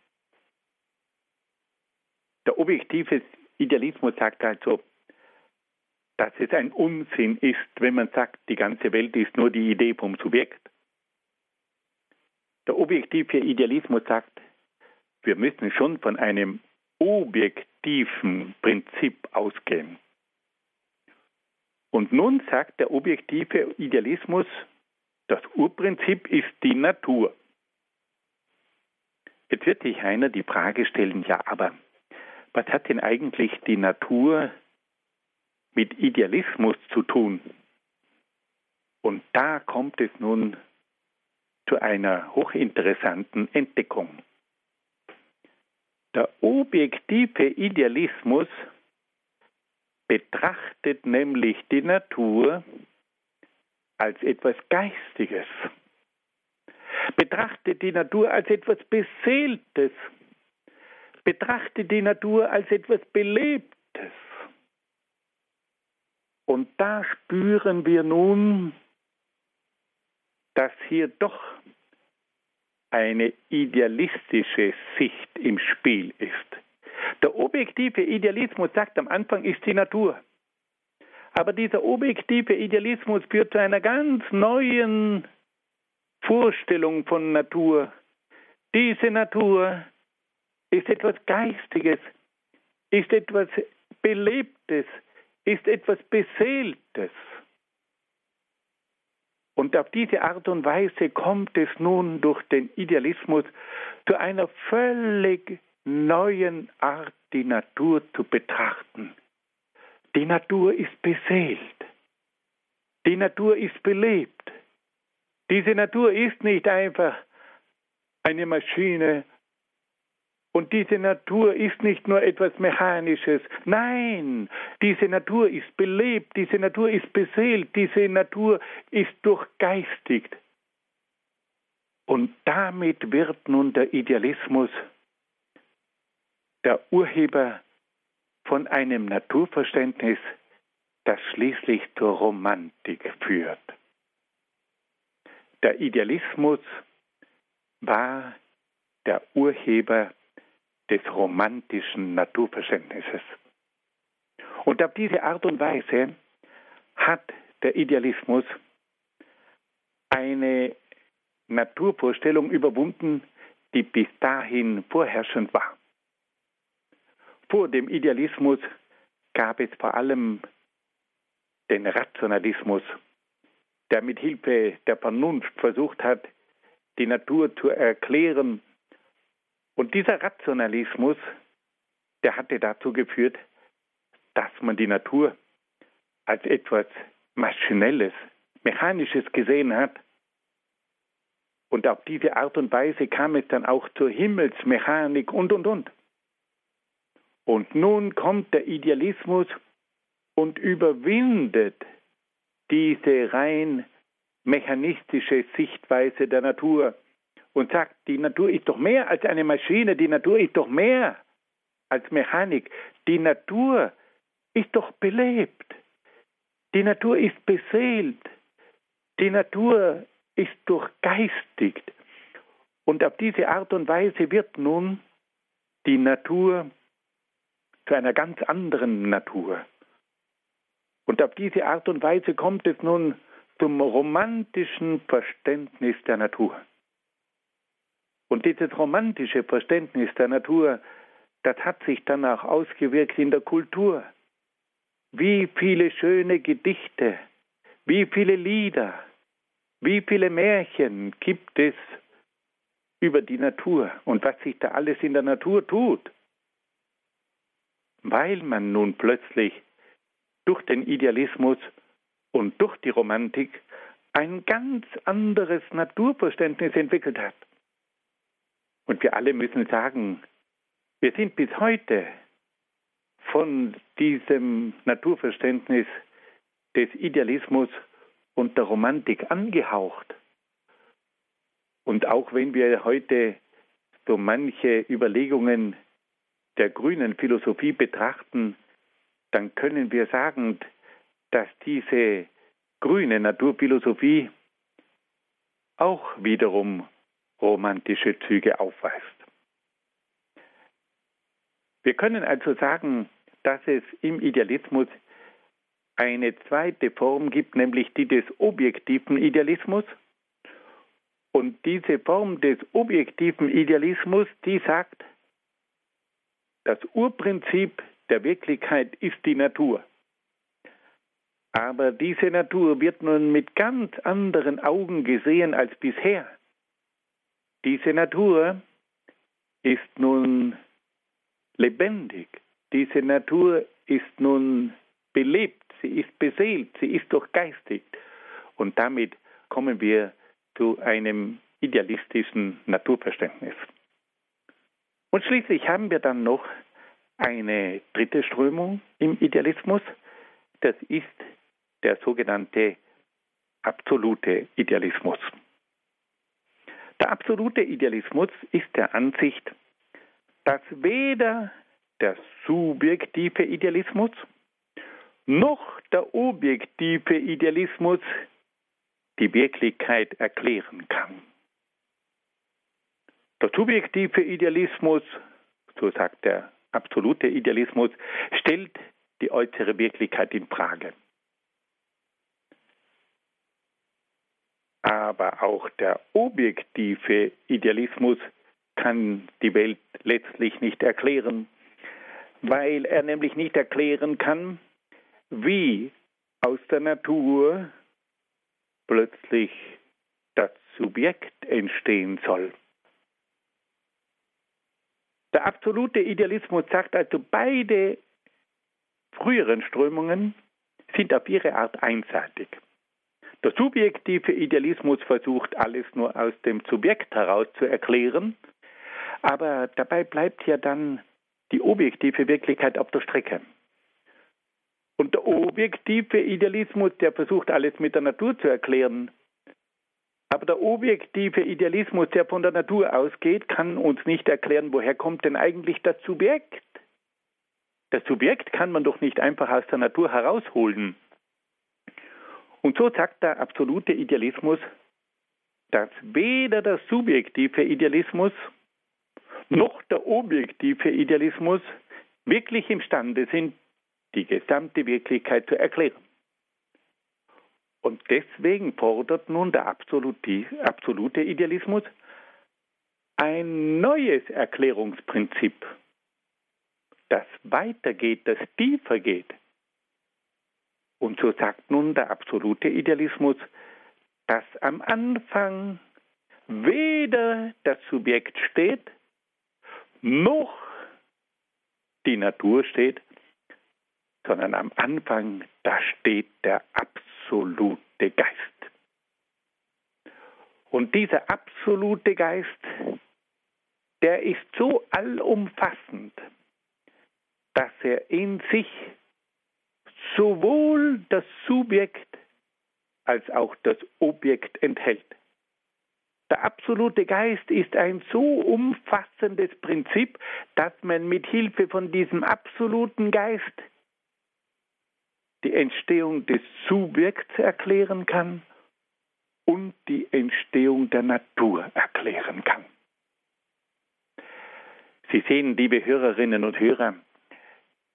S2: Der objektive Idealismus sagt also, dass es ein Unsinn ist, wenn man sagt, die ganze Welt ist nur die Idee vom Subjekt. Der objektive Idealismus sagt, wir müssen schon von einem objektiven Prinzip ausgehen. Und nun sagt der objektive Idealismus, das Urprinzip ist die Natur. Jetzt wird sich einer die Frage stellen, ja, aber was hat denn eigentlich die Natur mit Idealismus zu tun? Und da kommt es nun zu einer hochinteressanten Entdeckung. Der objektive Idealismus betrachtet nämlich die Natur als etwas Geistiges, betrachtet die Natur als etwas Beseeltes, betrachtet die Natur als etwas Belebtes. Und da spüren wir nun, dass hier doch eine idealistische Sicht im Spiel ist. Der objektive Idealismus sagt, am Anfang ist die Natur. Aber dieser objektive Idealismus führt zu einer ganz neuen Vorstellung von Natur. Diese Natur ist etwas Geistiges, ist etwas Belebtes, ist etwas Beseeltes. Und auf diese Art und Weise kommt es nun durch den Idealismus zu einer völlig neuen Art, die Natur zu betrachten. Die Natur ist beseelt. Die Natur ist belebt. Diese Natur ist nicht einfach eine Maschine und diese Natur ist nicht nur etwas Mechanisches. Nein, diese Natur ist belebt, diese Natur ist beseelt, diese Natur ist durchgeistigt. Und damit wird nun der Idealismus der Urheber von einem Naturverständnis, das schließlich zur Romantik führt. Der Idealismus war der Urheber des romantischen Naturverständnisses. Und auf diese Art und Weise hat der Idealismus eine Naturvorstellung überwunden, die bis dahin vorherrschend war. Vor dem Idealismus gab es vor allem den Rationalismus, der mit Hilfe der Vernunft versucht hat, die Natur zu erklären und dieser Rationalismus, der hatte dazu geführt, dass man die Natur als etwas Maschinelles, Mechanisches gesehen hat. Und auf diese Art und Weise kam es dann auch zur Himmelsmechanik und, und, und. Und nun kommt der Idealismus und überwindet diese rein mechanistische Sichtweise der Natur und sagt, die Natur ist doch mehr als eine Maschine, die Natur ist doch mehr als Mechanik. Die Natur ist doch belebt. Die Natur ist beseelt. Die Natur ist durchgeistigt. Und auf diese Art und Weise wird nun die Natur zu einer ganz anderen Natur. Und auf diese Art und Weise kommt es nun zum romantischen Verständnis der Natur. Und dieses romantische Verständnis der Natur, das hat sich dann auch ausgewirkt in der Kultur. Wie viele schöne Gedichte, wie viele Lieder, wie viele Märchen gibt es über die Natur und was sich da alles in der Natur tut. Weil man nun plötzlich durch den Idealismus und durch die Romantik ein ganz anderes Naturverständnis entwickelt hat. Und wir alle müssen sagen, wir sind bis heute von diesem Naturverständnis des Idealismus und der Romantik angehaucht. Und auch wenn wir heute so manche Überlegungen der grünen Philosophie betrachten, dann können wir sagen, dass diese grüne Naturphilosophie auch wiederum romantische Züge aufweist. Wir können also sagen, dass es im Idealismus eine zweite Form gibt, nämlich die des objektiven Idealismus. Und diese Form des objektiven Idealismus, die sagt, das Urprinzip der Wirklichkeit ist die Natur. Aber diese Natur wird nun mit ganz anderen Augen gesehen als bisher. Diese Natur ist nun lebendig. Diese Natur ist nun belebt, sie ist beseelt, sie ist durchgeistigt. Und damit kommen wir zu einem idealistischen Naturverständnis. Und schließlich haben wir dann noch eine dritte Strömung im Idealismus, das ist der sogenannte absolute Idealismus. Der absolute Idealismus ist der Ansicht, dass weder der subjektive Idealismus noch der objektive Idealismus die Wirklichkeit erklären kann. Der subjektive Idealismus, so sagt der absolute Idealismus, stellt die äußere Wirklichkeit in Frage. Aber auch der objektive Idealismus kann die Welt letztlich nicht erklären, weil er nämlich nicht erklären kann, wie aus der Natur plötzlich das Subjekt entstehen soll. Der absolute Idealismus sagt also, beide früheren Strömungen sind auf ihre Art einseitig. Der subjektive Idealismus versucht alles nur aus dem Subjekt heraus zu erklären, aber dabei bleibt ja dann die objektive Wirklichkeit auf der Strecke. Und der objektive Idealismus, der versucht alles mit der Natur zu erklären. Aber der objektive Idealismus, der von der Natur ausgeht, kann uns nicht erklären, woher kommt denn eigentlich das Subjekt. Das Subjekt kann man doch nicht einfach aus der Natur herausholen. Und so sagt der absolute Idealismus, dass weder der subjektive Idealismus noch der objektive Idealismus wirklich imstande sind, die gesamte Wirklichkeit zu erklären. Und deswegen fordert nun der absolute Idealismus ein neues Erklärungsprinzip, das weitergeht, das tiefer geht. Und so sagt nun der absolute Idealismus, dass am Anfang weder das Subjekt steht, noch die Natur steht, sondern am Anfang, da steht der absolute Geist. Und dieser absolute Geist, der ist so allumfassend, dass er in sich sowohl das Subjekt als auch das Objekt enthält. Der absolute Geist ist ein so umfassendes Prinzip, dass man mit Hilfe von diesem absoluten Geist die Entstehung des Subjekts erklären kann und die Entstehung der Natur erklären kann. Sie sehen, liebe Hörerinnen und Hörer,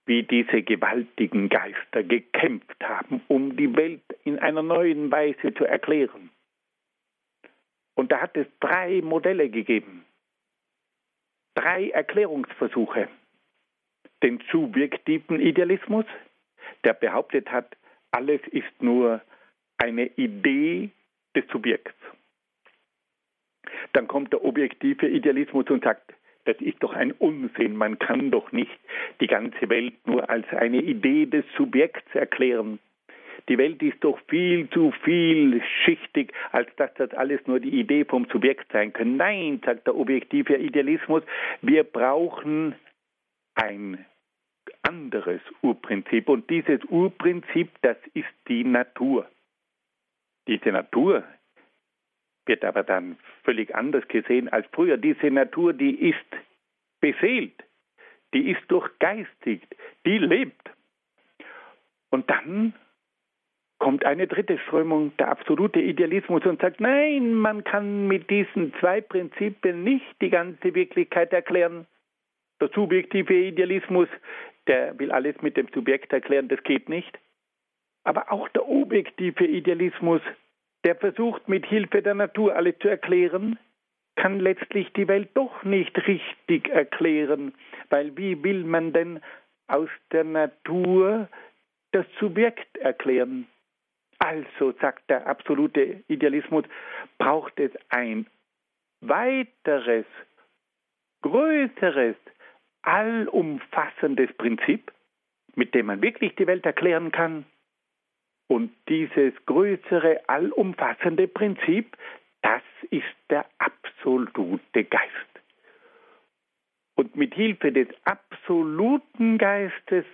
S2: wie diese gewaltigen Geister gekämpft haben, um die Welt in einer neuen Weise zu erklären. Und da hat es drei Modelle gegeben, drei Erklärungsversuche. Den subjektiven Idealismus, der behauptet hat, alles ist nur eine Idee des Subjekts. Dann kommt der objektive Idealismus und sagt, das ist doch ein Unsinn. Man kann doch nicht die ganze Welt nur als eine Idee des Subjekts erklären. Die Welt ist doch viel zu vielschichtig, als dass das alles nur die Idee vom Subjekt sein kann. Nein, sagt der objektive Idealismus, wir brauchen ein anderes Urprinzip. Und dieses Urprinzip, das ist die Natur. Diese Natur wird aber dann völlig anders gesehen als früher. Diese Natur, die ist beseelt, die ist durchgeistigt, die lebt. Und dann kommt eine dritte Strömung, der absolute Idealismus, und sagt, nein, man kann mit diesen zwei Prinzipien nicht die ganze Wirklichkeit erklären. Der subjektive Idealismus, der will alles mit dem Subjekt erklären, das geht nicht. Aber auch der objektive Idealismus, der versucht mit Hilfe der Natur alles zu erklären, kann letztlich die Welt doch nicht richtig erklären, weil wie will man denn aus der Natur das Subjekt erklären? Also, sagt der absolute Idealismus, braucht es ein weiteres, größeres, allumfassendes Prinzip, mit dem man wirklich die Welt erklären kann. Und dieses größere, allumfassende Prinzip, das ist der absolute Geist. Und mit Hilfe des absoluten Geistes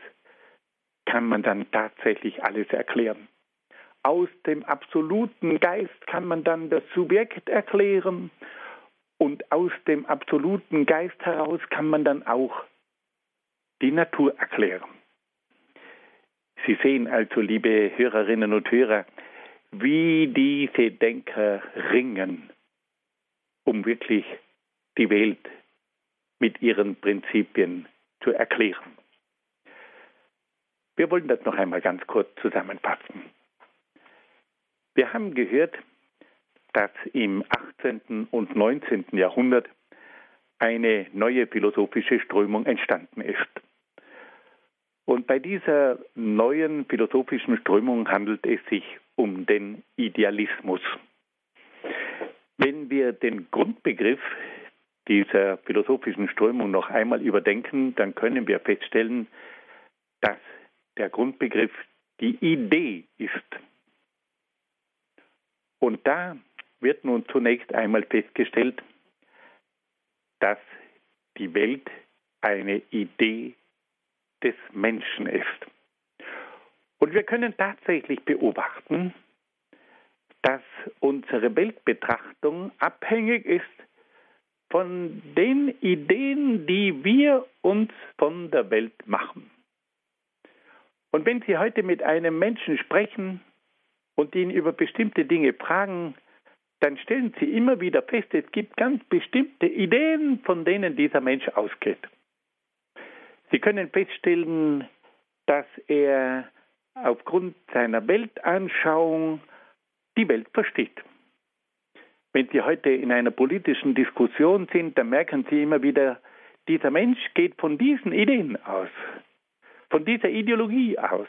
S2: kann man dann tatsächlich alles erklären. Aus dem absoluten Geist kann man dann das Subjekt erklären und aus dem absoluten Geist heraus kann man dann auch die Natur erklären. Sie sehen also, liebe Hörerinnen und Hörer, wie diese Denker ringen, um wirklich die Welt mit ihren Prinzipien zu erklären. Wir wollen das noch einmal ganz kurz zusammenfassen. Wir haben gehört, dass im 18. und 19. Jahrhundert eine neue philosophische Strömung entstanden ist. Und bei dieser neuen philosophischen Strömung handelt es sich um den Idealismus. Wenn wir den Grundbegriff dieser philosophischen Strömung noch einmal überdenken, dann können wir feststellen, dass der Grundbegriff die Idee ist. Und da wird nun zunächst einmal festgestellt, dass die Welt eine Idee des Menschen ist. Und wir können tatsächlich beobachten, dass unsere Weltbetrachtung abhängig ist von den Ideen, die wir uns von der Welt machen. Und wenn Sie heute mit einem Menschen sprechen und ihn über bestimmte Dinge fragen, dann stellen Sie immer wieder fest, es gibt ganz bestimmte Ideen, von denen dieser Mensch ausgeht. Sie können feststellen, dass er aufgrund seiner Weltanschauung die Welt versteht. Wenn Sie heute in einer politischen Diskussion sind, dann merken Sie immer wieder, dieser Mensch geht von diesen Ideen aus, von dieser Ideologie aus.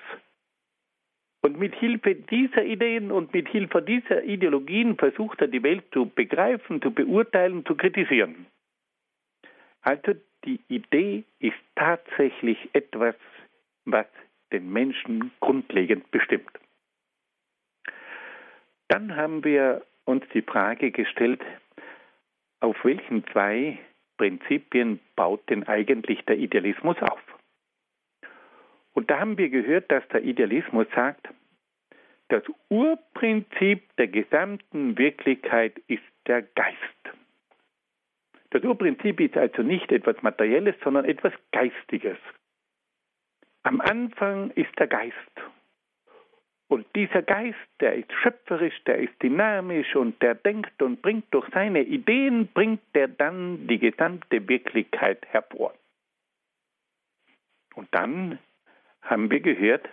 S2: Und mit Hilfe dieser Ideen und mit Hilfe dieser Ideologien versucht er die Welt zu begreifen, zu beurteilen, zu kritisieren. Also die Idee ist tatsächlich etwas, was den Menschen grundlegend bestimmt. Dann haben wir uns die Frage gestellt, auf welchen zwei Prinzipien baut denn eigentlich der Idealismus auf? Und da haben wir gehört, dass der Idealismus sagt, das Urprinzip der gesamten Wirklichkeit ist der Geist. Das Urprinzip ist also nicht etwas Materielles, sondern etwas Geistiges. Am Anfang ist der Geist. Und dieser Geist, der ist schöpferisch, der ist dynamisch und der denkt und bringt durch seine Ideen, bringt der dann die gesamte Wirklichkeit hervor. Und dann haben wir gehört,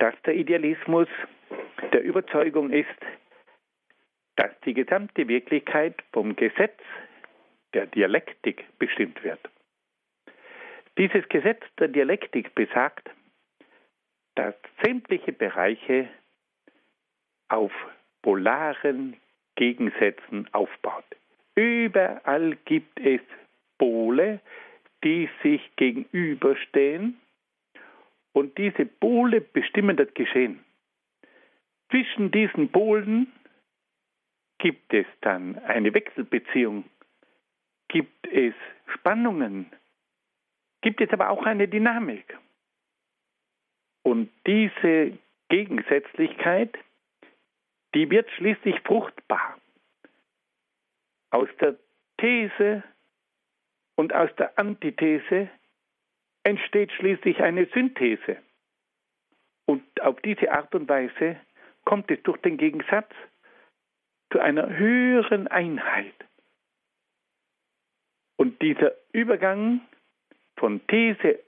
S2: dass der Idealismus der Überzeugung ist, dass die gesamte Wirklichkeit vom Gesetz der Dialektik bestimmt wird. Dieses Gesetz der Dialektik besagt, dass sämtliche Bereiche auf polaren Gegensätzen aufbaut. Überall gibt es Pole, die sich gegenüberstehen und diese Pole bestimmen das Geschehen. Zwischen diesen Polen gibt es dann eine Wechselbeziehung, gibt es Spannungen, gibt es aber auch eine Dynamik. Und diese Gegensätzlichkeit, die wird schließlich fruchtbar. Aus der These und aus der Antithese entsteht schließlich eine Synthese. Und auf diese Art und Weise kommt es durch den Gegensatz zu einer höheren Einheit. Und dieser Übergang von These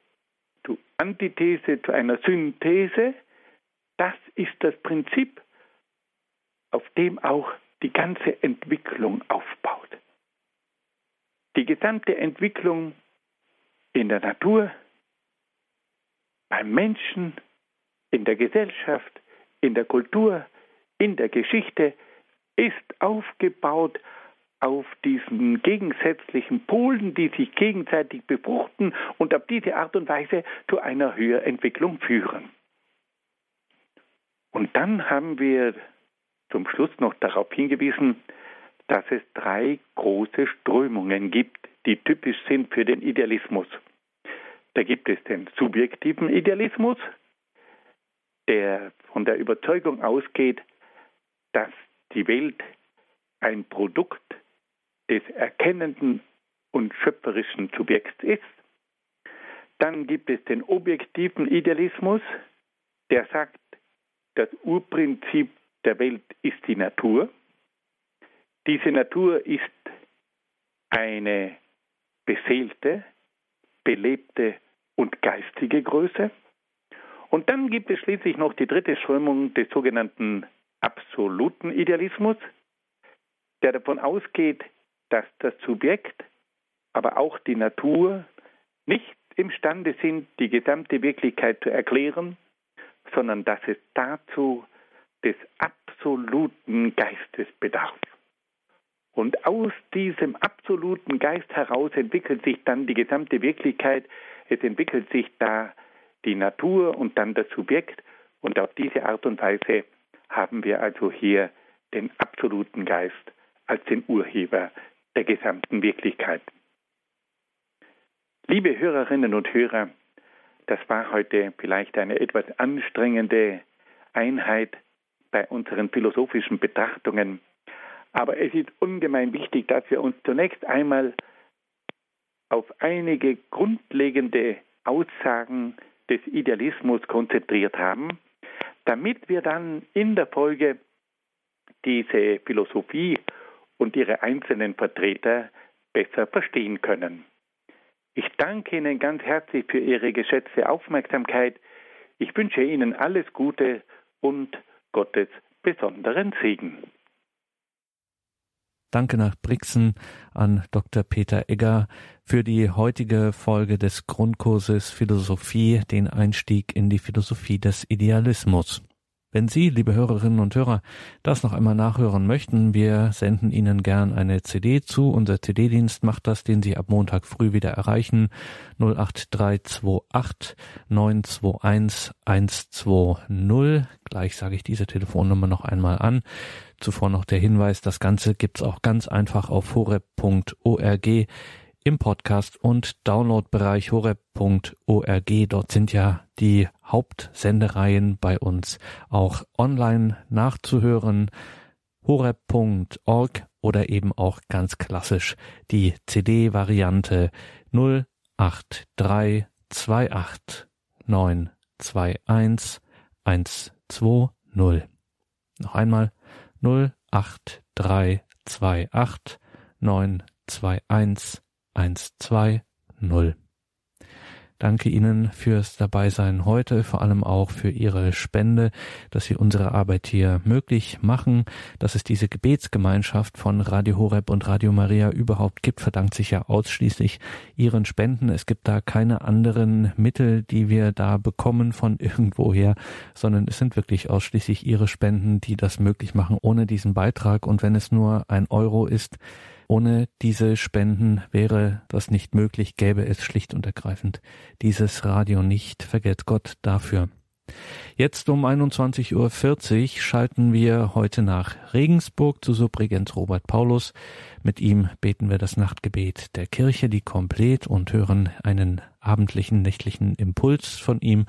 S2: zu Antithese, zu einer Synthese, das ist das Prinzip, auf dem auch die ganze Entwicklung aufbaut. Die gesamte Entwicklung in der Natur, beim Menschen, in der Gesellschaft, in der Kultur, in der Geschichte ist aufgebaut auf diesen gegensätzlichen Polen, die sich gegenseitig befruchten und auf diese Art und Weise zu einer Höherentwicklung führen. Und dann haben wir zum Schluss noch darauf hingewiesen, dass es drei große Strömungen gibt, die typisch sind für den Idealismus. Da gibt es den subjektiven Idealismus, der von der Überzeugung ausgeht, dass die Welt ein Produkt des erkennenden und schöpferischen Subjekts ist. Dann gibt es den objektiven Idealismus, der sagt, das Urprinzip der Welt ist die Natur. Diese Natur ist eine beseelte, belebte und geistige Größe. Und dann gibt es schließlich noch die dritte Strömung des sogenannten absoluten Idealismus, der davon ausgeht, dass das Subjekt, aber auch die Natur nicht imstande sind, die gesamte Wirklichkeit zu erklären, sondern dass es dazu des absoluten Geistes bedarf. Und aus diesem absoluten Geist heraus entwickelt sich dann die gesamte Wirklichkeit, es entwickelt sich da die Natur und dann das Subjekt und auf diese Art und Weise haben wir also hier den absoluten Geist als den Urheber der gesamten Wirklichkeit. Liebe Hörerinnen und Hörer, das war heute vielleicht eine etwas anstrengende Einheit bei unseren philosophischen Betrachtungen, aber es ist ungemein wichtig, dass wir uns zunächst einmal auf einige grundlegende Aussagen des Idealismus konzentriert haben, damit wir dann in der Folge diese Philosophie und ihre einzelnen Vertreter besser verstehen können. Ich danke Ihnen ganz herzlich für Ihre geschätzte Aufmerksamkeit. Ich wünsche Ihnen alles Gute und Gottes besonderen Segen.
S1: Danke nach Brixen an Dr. Peter Egger für die heutige Folge des Grundkurses Philosophie, den Einstieg in die Philosophie des Idealismus. Wenn Sie, liebe Hörerinnen und Hörer, das noch einmal nachhören möchten, wir senden Ihnen gern eine CD zu. Unser CD-Dienst macht das, den Sie ab Montag früh wieder erreichen. 08328 921 120. Gleich sage ich diese Telefonnummer noch einmal an. Zuvor noch der Hinweis, das Ganze gibt's auch ganz einfach auf horeb.org im Podcast und Downloadbereich horeb.org. Dort sind ja die Hauptsendereien bei uns auch online nachzuhören. horeb.org oder eben auch ganz klassisch die CD-Variante 08328 921 Noch einmal 08328 921 120. Danke Ihnen fürs Dabeisein heute, vor allem auch für Ihre Spende, dass Sie unsere Arbeit hier möglich machen. Dass es diese Gebetsgemeinschaft von Radio Horeb und Radio Maria überhaupt gibt, verdankt sich ja ausschließlich Ihren Spenden. Es gibt da keine anderen Mittel, die wir da bekommen von *laughs* irgendwoher, sondern es sind wirklich ausschließlich Ihre Spenden, die das möglich machen ohne diesen Beitrag. Und wenn es nur ein Euro ist, ohne diese Spenden wäre das nicht möglich, gäbe es schlicht und ergreifend dieses Radio nicht. Vergelt's Gott dafür. Jetzt um 21.40 Uhr schalten wir heute nach Regensburg zu Subregens Robert Paulus. Mit ihm beten wir das Nachtgebet der Kirche, die komplett und hören einen abendlichen, nächtlichen Impuls von ihm.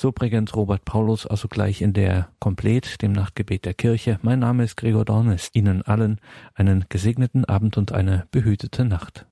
S1: So Bregenz Robert Paulus also gleich in der Komplett, dem Nachtgebet der Kirche. Mein Name ist Gregor Dornes. Ihnen allen einen gesegneten Abend und eine behütete Nacht.